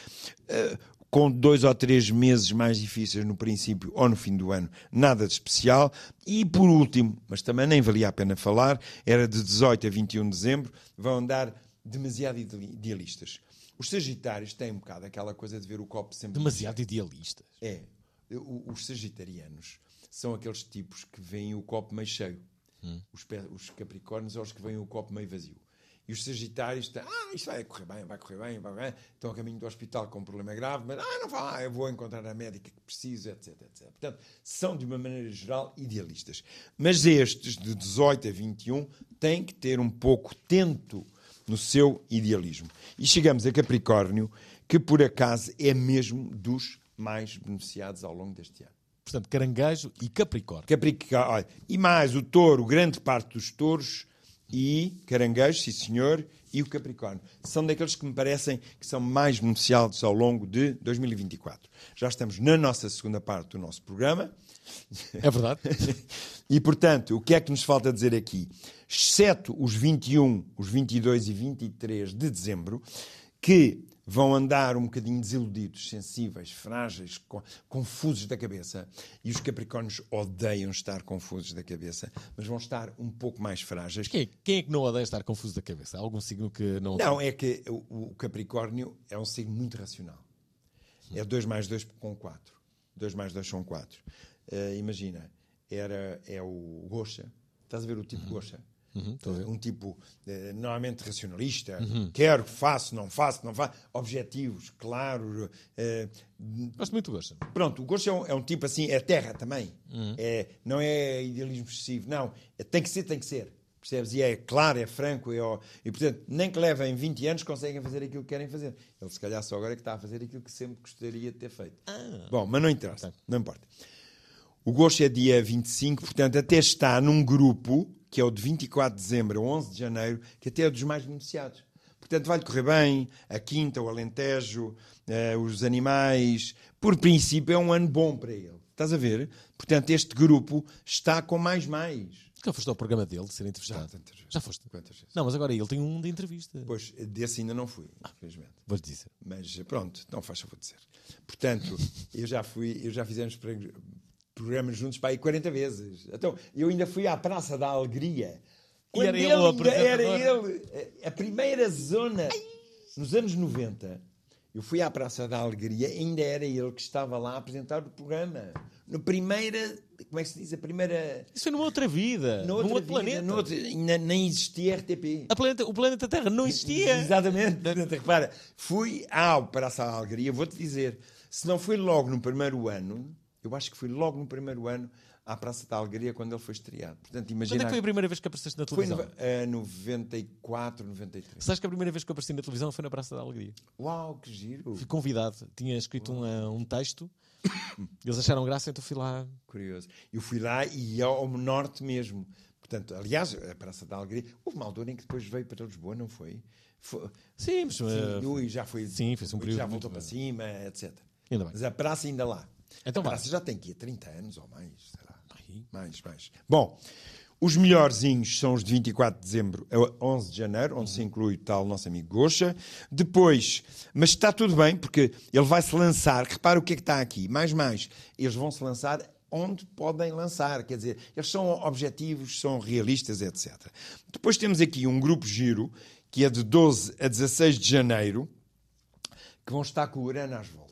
Uh, com dois ou três meses mais difíceis no princípio ou no fim do ano, nada de especial. E por último, mas também nem valia a pena falar, era de 18 a 21 de dezembro, vão andar demasiado idealistas. Os Sagitários têm um bocado aquela coisa de ver o copo sempre. Demasiado idealistas. É. Os Sagitarianos são aqueles tipos que veem o copo meio cheio. Hum. Os, os Capricórnios são os que veem o copo meio vazio. E os Sagitários estão, ah, isto vai correr bem, vai correr bem, vai bem. Estão a caminho do hospital com um problema grave, mas, ah, não lá, eu vou encontrar a médica que preciso, etc, etc. Portanto, são, de uma maneira geral, idealistas. Mas estes, de 18 a 21, têm que ter um pouco tento no seu idealismo. E chegamos a Capricórnio, que por acaso é mesmo dos mais beneficiados ao longo deste ano. Portanto, caranguejo e Capricórnio. Capricórnio. E mais o touro, grande parte dos touros e caranguejo, sim senhor, e o Capricórnio. São daqueles que me parecem que são mais beneficiados ao longo de 2024. Já estamos na nossa segunda parte do nosso programa. É verdade. e, portanto, o que é que nos falta dizer aqui? Exceto os 21, os 22 e 23 de dezembro, que vão andar um bocadinho desiludidos, sensíveis, frágeis, confusos da cabeça. E os Capricórnios odeiam estar confusos da cabeça, mas vão estar um pouco mais frágeis. Quem, quem é que não odeia estar confuso da cabeça? algum signo que não. Não, é que o, o Capricórnio é um signo muito racional. É 2 mais 2 com 4. 2 mais 2 são 4. Uh, imagina, era, é o Gosha. Estás a ver o tipo uhum. Gosha? Uhum, um tipo eh, normalmente racionalista, uhum. quero, faço, não faço, não faço, objetivos, claro. Eh, Gosto muito do Gosto. Pronto, o Gosto é um, é um, tipo assim, é terra também. Uhum. É, não é idealismo excessivo, não. É, tem que ser, tem que ser. Percebes? E é claro, é franco, é, e portanto, nem que levem 20 anos conseguem fazer aquilo que querem fazer. Ele se calhar só agora é que está a fazer aquilo que sempre gostaria de ter feito. Ah. Bom, mas não interessa, não importa. O Gosto é dia 25, portanto, até está num grupo que é o de 24 de dezembro a 11 de janeiro, que até é dos mais beneficiados. Portanto, vai-lhe correr bem, a Quinta, o Alentejo, uh, os animais. Por princípio, é um ano bom para ele. Estás a ver? Portanto, este grupo está com mais mais. Já foste ao programa dele de ser entrevistado? Já, vezes. Já foste? Quantas vezes? Não, mas agora ele tem um de entrevista. Pois, desse ainda não fui, infelizmente. Vou-te dizer. Mas pronto, não faz favor de dizer. Portanto, eu já fui, eu já fizemos programas juntos para aí 40 vezes. Então, eu ainda fui à Praça da Alegria. Quando era ele, ele ainda era ele. A primeira zona, nos anos 90, eu fui à Praça da Alegria, ainda era ele que estava lá a apresentar o programa. Na primeira, como é que se diz? A primeira. Isso foi numa outra vida, num outro vida, planeta. Ainda nem existia RTP. Planeta, o planeta Terra não existia. Exatamente. Repara, fui à Praça da Alegria, vou-te dizer, se não foi logo no primeiro ano, eu acho que foi logo no primeiro ano à Praça da Alegria quando ele foi estreado. Portanto, imagina... Quando é que foi a primeira vez que apareceste na televisão? Foi em uh, 94, 93. Sabes que a primeira vez que eu apareci na televisão foi na Praça da Alegria. Uau, que giro! Fui convidado, tinha escrito um, uh, um texto, eles acharam graça, então fui lá. Curioso. Eu fui lá e ao norte mesmo. Portanto, aliás, a Praça da Alegria. Houve uma altura em que depois veio para Lisboa, não foi? foi... Sim, mas. Sim, uh, já foi. Sim, fez um período. Já voltou para cima, etc. Ainda bem. Mas a praça ainda lá. Então praça já tem que ir 30 anos ou mais, será? Mais, mais. Bom, os melhorzinhos são os de 24 de dezembro a 11 de janeiro, onde se inclui o tal nosso amigo Goxa. Depois, mas está tudo bem, porque ele vai se lançar. Repara o que é que está aqui. Mais, mais. Eles vão se lançar onde podem lançar. Quer dizer, eles são objetivos, são realistas, etc. Depois temos aqui um grupo giro, que é de 12 a 16 de janeiro, que vão estar com o Urano às voltas.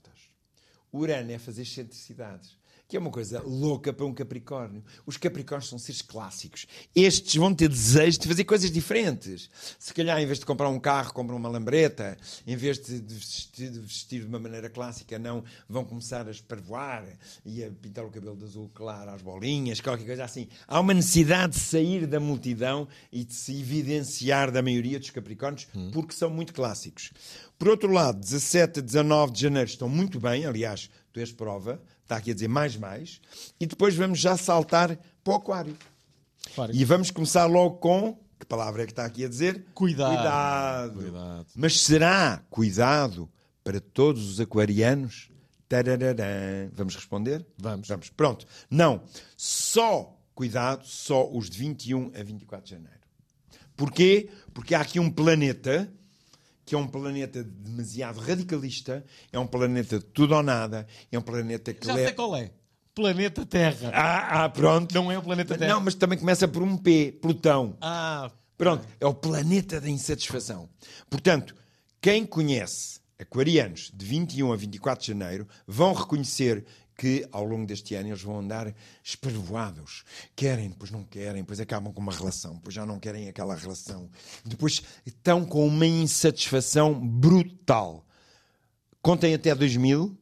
Urano é fazer excentricidades. Que é uma coisa louca para um Capricórnio. Os Capricórnios são seres clássicos. Estes vão ter desejo de fazer coisas diferentes. Se calhar, em vez de comprar um carro, compram uma lambreta. Em vez de vestir, de vestir de uma maneira clássica, não vão começar a esparvoar e a pintar o cabelo de azul claro às bolinhas, qualquer coisa assim. Há uma necessidade de sair da multidão e de se evidenciar da maioria dos Capricórnios, porque são muito clássicos. Por outro lado, 17 a 19 de janeiro estão muito bem, aliás, tu és prova, está aqui a dizer mais, mais, e depois vamos já saltar para o Aquário. Aquário. E vamos começar logo com, que palavra é que está aqui a dizer? Cuidado. Cuidado. Cuidado. Mas será cuidado para todos os aquarianos? Tarararã. Vamos responder? Vamos. Vamos. Pronto. Não. Só cuidado, só os de 21 a 24 de janeiro. Porquê? Porque há aqui um planeta que é um planeta demasiado radicalista, é um planeta de tudo ou nada, é um planeta que Já sei qual é. Planeta Terra. Ah, ah, pronto. Não é o planeta Terra. Não, mas também começa por um P, Plutão. Ah, Pronto, é o planeta da insatisfação. Portanto, quem conhece aquarianos de 21 a 24 de janeiro vão reconhecer que ao longo deste ano eles vão andar esparvoados. Querem, depois não querem, depois acabam com uma relação, depois já não querem aquela relação. Depois estão com uma insatisfação brutal. Contem até 2000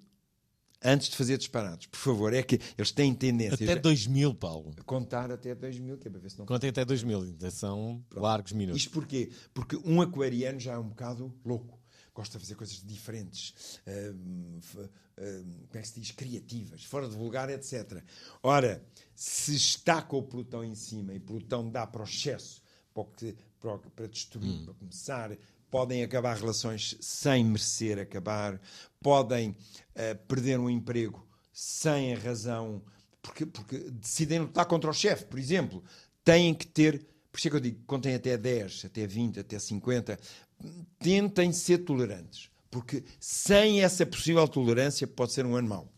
antes de fazer disparados. Por favor, é que eles têm tendência até 2000, Paulo. contar até 2000, que é para ver se não Contem até 2000. Ainda são largos minutos. isto porquê? Porque um aquariano já é um bocado louco. Gosta de fazer coisas diferentes, hum, hum, como é que se diz? Criativas, fora de vulgar, etc. Ora, se está com o Plutão em cima e Plutão dá para o excesso, para, que- para, o que- para destruir, para começar, podem acabar relações sem merecer acabar, podem eh, perder um emprego sem a razão, porque, porque decidem lutar contra o chefe, por exemplo. Têm que ter por isso é que eu digo, contem até 10, até 20, até 50. Tentem ser tolerantes. Porque sem essa possível tolerância pode ser um ano mau.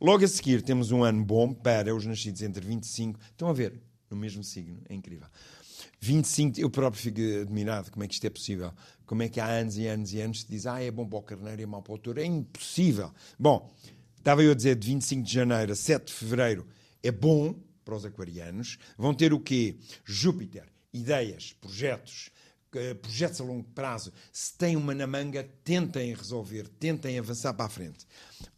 Logo a seguir temos um ano bom para os nascidos entre 25. Estão a ver? No mesmo signo. É incrível. 25, eu próprio fico admirado como é que isto é possível. Como é que há anos e anos e anos se diz, ah, é bom para o carneiro e é mau para o touro. É impossível. Bom, estava eu a dizer de 25 de janeiro a 7 de fevereiro é bom para os aquarianos. Vão ter o quê? Júpiter, ideias, projetos, projetos a longo prazo. Se têm uma na manga, tentem resolver, tentem avançar para a frente.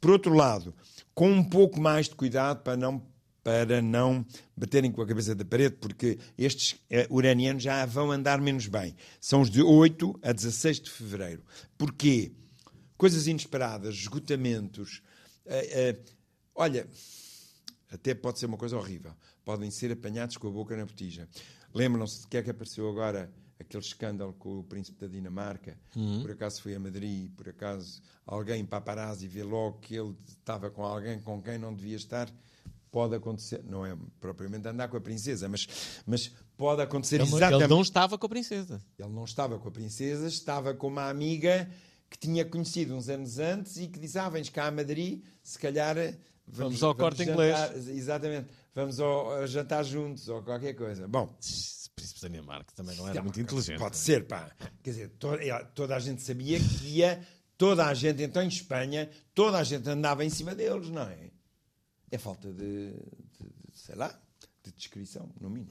Por outro lado, com um pouco mais de cuidado para não para não baterem com a cabeça da parede, porque estes eh, uranianos já vão andar menos bem. São os de 8 a 16 de fevereiro. Porquê? Coisas inesperadas, esgotamentos. eh, eh, olha, até pode ser uma coisa horrível. Podem ser apanhados com a boca na botija. Lembram-se de que é que apareceu agora aquele escândalo com o príncipe da Dinamarca? Por acaso foi a Madrid, por acaso alguém paparazzi vê logo que ele estava com alguém com quem não devia estar? Pode acontecer, não é propriamente andar com a princesa, mas, mas pode acontecer Ele, exatamente. ele não estava com a princesa. Ele não estava com a princesa, estava com uma amiga que tinha conhecido uns anos antes e que disse: Ah, vens cá a Madrid, se calhar eh, Vamos ao Corte jantar- Exatamente, vamos ao, ao jantar juntos ou qualquer coisa. Bom, Príncipe da Dinamarca também não era muito inteligente. pode ser, pá. Quer dizer, to- eh, toda a gente sabia que ia, toda a gente, então em Espanha, toda a gente andava em cima deles, não é? É falta de, de- de, sei lá, de descrição, no mínimo.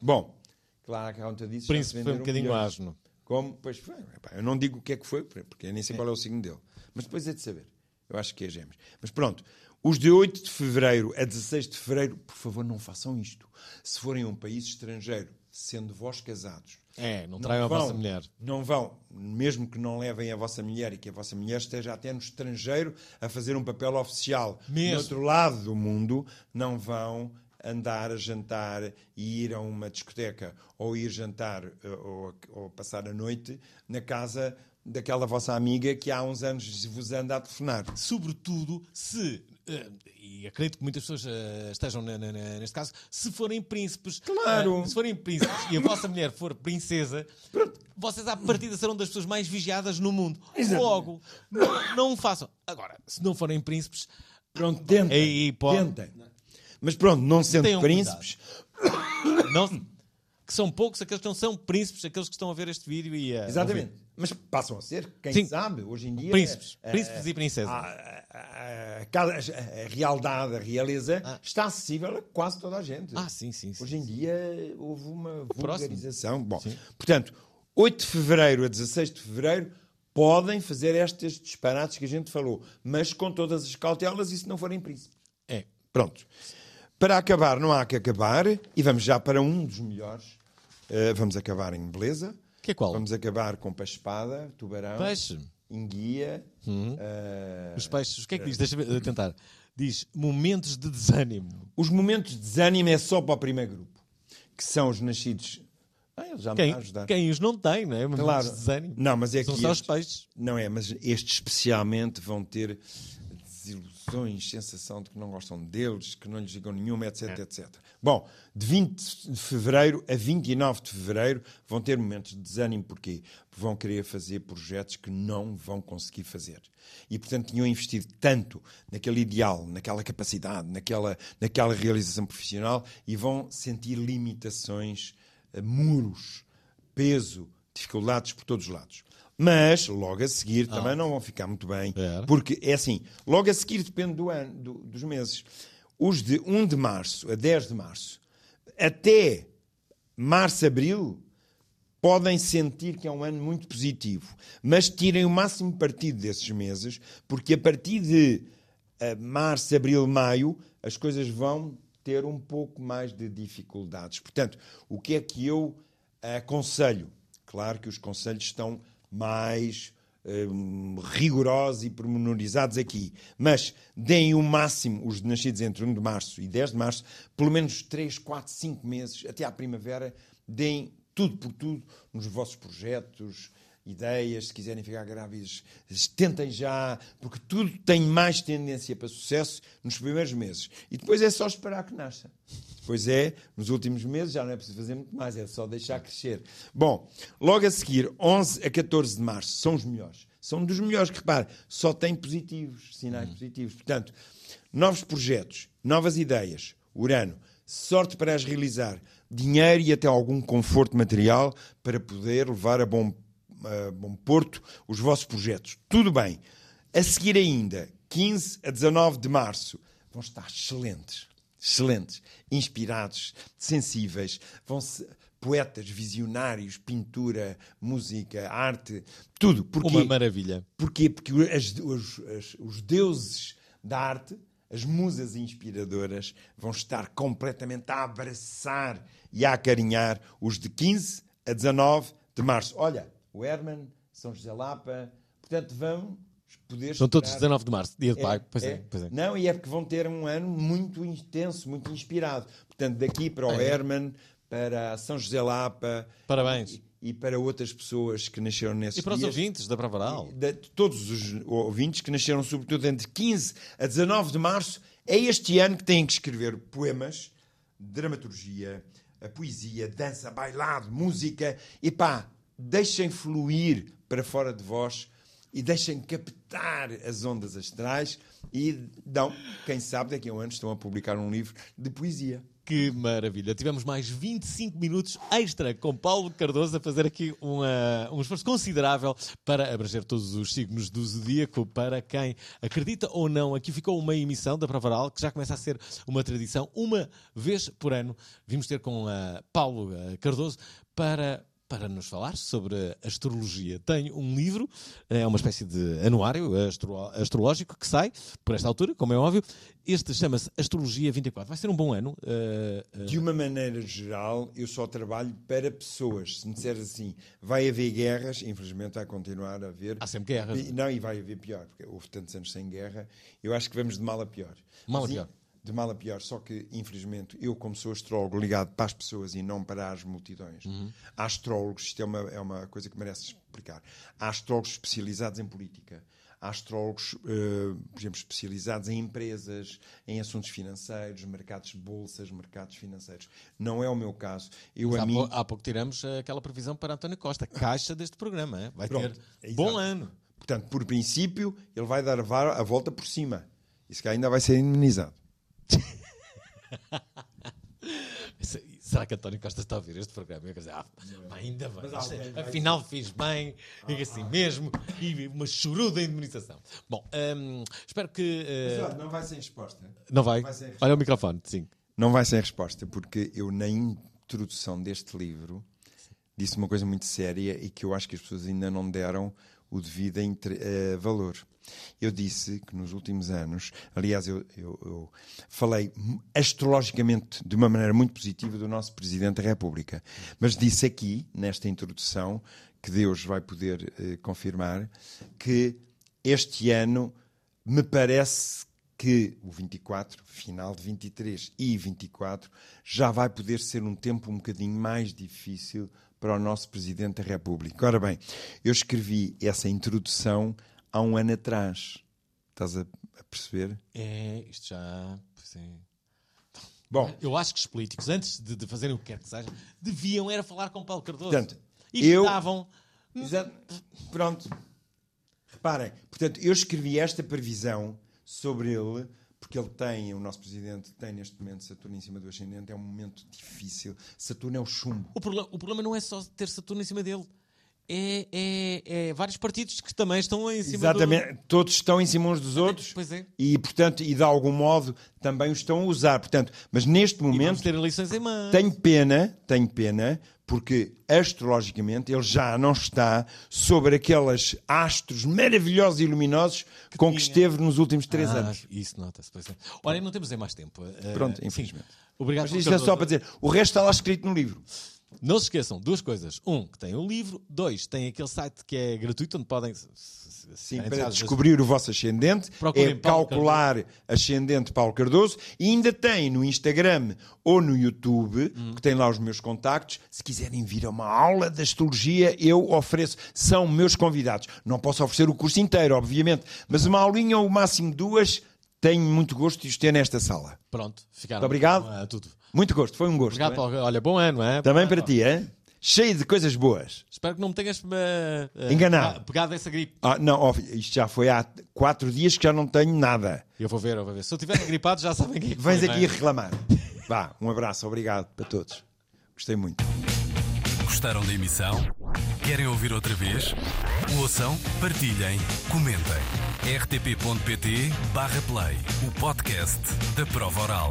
Bom, claro que a conta disso. Príncipe foi um bocadinho asno. Como? Pois foi. Epá, Eu não digo o que é que foi, porque eu nem sei qual é o signo dele. Mas depois é de saber. Eu acho que é gêmeos. Mas pronto. Os de 8 de fevereiro a 16 de fevereiro, por favor, não façam isto. Se forem a um país estrangeiro, sendo vós casados, É, não traiam a vão, vossa mulher. Não vão, mesmo que não levem a vossa mulher e que a vossa mulher esteja até no estrangeiro a fazer um papel oficial Mesmo. no outro lado do mundo, não vão andar a jantar e ir a uma discoteca ou ir jantar eh, ou, ou passar a noite na casa daquela vossa amiga que há uns anos vos anda a telefonar. Sobretudo se, e acredito que muitas pessoas eh, estejam neste caso, se forem príncipes. Claro. eh, se forem príncipes e a vossa mulher for princesa, vocês à partida serão das pessoas mais vigiadas no mundo. Logo, não, façam. Agora, se não forem príncipes, Pronto, tentem. Aí pode- tentem. Mas pronto, não sendo Tenham príncipes, não, que são poucos aqueles que não são príncipes, aqueles que estão a ver este vídeo e a Exatamente. ouvir. Mas passam a ser, quem Sim. sabe, hoje em dia. Príncipes. eh, Príncipes e princesas. A, a- a- a realidade, a realeza, está acessível a quase toda a gente. Ah, sim, sim. sim Hoje em dia houve uma próximo. vulgarização. Bom, portanto, 8 de fevereiro a 16 de fevereiro podem fazer estes disparates que a gente falou, mas com todas as cautelas e se não forem príncipes. É. Pronto. Para acabar, não há que acabar, e vamos já para um dos melhores. Uh, vamos acabar em beleza. Que é qual? Vamos acabar com peixe-espada, tubarão, Peixe. enguia. Uhum. uh, Os peixes, o que é que diz? Deixa-me eh, tentar. Diz momentos de desânimo. Os momentos de desânimo é só para o primeiro grupo, que são os nascidos. Ah, já me Quem, ajudar. quem os não tem, não é? Momentos Claro. de desânimo. Não, mas é São só estes- os peixes. Não é, mas estes especialmente vão ter desilusões, sensação de que não gostam deles, que não lhes digam nenhuma, etc, É. etc. Bom, de 20 de fevereiro a 29 de fevereiro vão ter momentos de desânimo. Porquê? Porque vão querer fazer projetos que não vão conseguir fazer. E, portanto, tinham investido tanto naquele ideal, naquela capacidade, naquela, naquela realização profissional e vão sentir limitações, eh, muros, peso, dificuldades por todos os lados. Mas, logo a seguir, também não vão ficar muito bem, porque é assim, logo a seguir depende do ano, do- dos meses. Os de 1 de março a 10 de março, até março, abril, podem sentir que é um ano muito positivo, mas tirem o máximo partido desses meses, porque a partir de eh, março, abril, maio, as coisas vão ter um pouco mais de dificuldades. Portanto, o que é que eu aconselho? Claro que os conselhos estão mais hum, rigorosos e pormenorizados aqui, mas deem o máximo, os nascidos entre 1 de março e 10 de março, pelo menos 3, 4, 5 meses, até à primavera, deem tudo por tudo nos vossos projetos, ideias, se quiserem ficar grávidos, tentem já, porque tudo tem mais tendência para sucesso nos primeiros meses. E depois é só esperar que nasça. Depois é, nos últimos meses já não é preciso fazer muito mais, é só deixar crescer. Bom, logo a seguir, 11 a 14 de março, são os melhores. São dos melhores que, repare, só têm positivos, sinais positivos. Portanto, novos projetos, novas ideias, Urano, sorte para as realizar, dinheiro e até algum conforto material para poder levar a bom, a bom porto os vossos projetos. Tudo bem. A seguir ainda, 15 a 19 de março, vão estar excelentes. Excelentes, inspirados, sensíveis, vão ser poetas, visionários, pintura, música, arte, tudo. Porquê? Uma maravilha. Porquê? Porque as- os, as- os deuses da arte, as musas inspiradoras, vão estar completamente a abraçar e a acarinhar os de 15 a 19 de março. Olha, o Herman, São José Lapa, portanto vão poder São todos esperar- 19 de março, dia de pai. Pois é, pois é. Não, e é porque vão ter um ano muito intenso, muito inspirado. Portanto, daqui para o É. Herman, para São José Lapa. Parabéns. E, e para outras pessoas que nasceram nesses E para os dias. ouvintes da Bravaral. De todos os ouvintes que nasceram, sobretudo, entre 15 a 19 de março, é este ano que têm que escrever poemas, dramaturgia, poesia, dança, bailado, música. E pá, deixem fluir para fora de vós e deixem captar as ondas astrais e dão, quem sabe, daqui a um ano estão a publicar um livro de poesia. Que maravilha. Tivemos mais 25 minutos extra com Paulo Cardoso a fazer aqui uma- um esforço considerável para abranger todos os signos do zodíaco. Para quem acredita ou não, aqui ficou uma emissão da Pravaral que já começa a ser uma tradição. Uma vez por ano, vimos ter com a Paulo eh, Cardoso para. Para nos falar sobre astrologia. Tem um livro, é uma espécie de anuário astro- astrológico que sai por esta altura, como é óbvio. Este chama-se Astrologia 24. Vai ser um bom ano. eh, eh, De uma maneira geral, eu só trabalho para pessoas. Se me disseres assim, vai haver guerras, infelizmente vai continuar a haver. Há sempre guerras. Não, e vai haver pior, porque houve tantos anos sem guerra. Eu acho que vamos de mal a pior. Mal a Mas, pior. De mal a pior. Só que, infelizmente, eu, como sou astrólogo ligado para as pessoas e não para as multidões, Uhum. há astrólogos, isto é uma, é uma coisa que merece explicar. Há astrólogos especializados em política. Há astrólogos, eh, por exemplo, especializados em empresas, em assuntos financeiros, mercados de bolsas, mercados financeiros. Não é o meu caso. Eu, há, mim, pou- há pouco tiramos eh, aquela previsão para António Costa, caixa deste programa. eh? Vai Pronto, ter é bom ano. Portanto, por princípio, ele vai dar a volta por cima. Isso que ainda vai ser indemnizado. Se, será que António Costa está a ouvir este programa? Eu quero dizer, ah, pá, ainda bem, isto é- afinal fiz bem, e assim mesmo, e uma choruda indemnização. Bom, hum, espero que. eh, Mas, não vai sem resposta. não vai? vai ser- Olha o microfone, sim. Não vai sem resposta, porque eu, na introdução deste livro, disse uma coisa muito séria e que eu acho que as pessoas ainda não deram o devido inter- eh, valor. Eu disse que nos últimos anos, aliás, eu, eu- eu falei astrologicamente de uma maneira muito positiva do nosso Presidente da República, mas disse aqui, nesta introdução, que Deus vai poder eh, confirmar, que este ano me parece que o 24, final de 23 e 24, já vai poder ser um tempo um bocadinho mais difícil para o nosso Presidente da República. Ora bem, eu escrevi essa introdução há um ano atrás. Estás a, a perceber? É, isto já. é. Bom, Eu acho que os políticos, antes de, de fazerem o que quer que seja, deviam era falar com Paulo Cardoso. Portanto, e eu- estavam. Exato. Pronto. Reparem, portanto, eu escrevi esta previsão sobre ele, porque ele tem, o nosso presidente tem neste momento Saturno em cima do ascendente, é um momento difícil. Saturno é o chumbo. O, problema, o problema não é só ter Saturno em cima dele. É, é, é vários partidos que também estão em cima Exatamente, todos estão em cima uns dos outros Pois é. e, portanto, e de algum modo também os estão a usar. Portanto, mas neste do. Momento ter eleições em mãos. tenho pena, tenho pena, porque astrologicamente ele já não está sobre aqueles astros maravilhosos e luminosos com que tinha. esteve nos últimos três Ah, anos. Isso nota-se. é. Olha, não temos aí mais tempo. Eh, Pronto, sim. infelizmente. Obrigado, Mas isto é só para dizer, o resto está lá escrito no livro. Não se esqueçam, duas coisas. Um, que tem o livro. Dois, tem aquele site que é gratuito, onde podem. Sim, para descobrir o vosso ascendente, Procurem é Paulo calcular ascendente Paulo Cardoso e ainda tem no Instagram ou no YouTube, Hum. que tem lá os meus contactos. Se quiserem vir a uma aula de astrologia, eu ofereço. São meus convidados. Não posso oferecer o curso inteiro, obviamente, mas uma aulinha ou o máximo duas, tenho muito gosto de os ter nesta sala. Pronto, ficaram. Muito obrigado. Tudo. Muito gosto, foi um gosto. Obrigado? Paulo. Olha, bom ano, é? Também para ti, é? Cheio de coisas boas. Espero que não me tenhas eh, Enganado. pegado- essa gripe. Ah, não, ó, isto já foi há quatro dias que já não tenho nada. Eu vou ver, eu vou ver. Se eu estiver gripado, já sabem que Vens foi, aqui não é? reclamar. Vá, um abraço, obrigado para todos. Gostei muito. Gostaram da emissão? Querem ouvir outra vez? Ouçam, partilhem, comentem. rtp.pt/play o podcast da prova oral.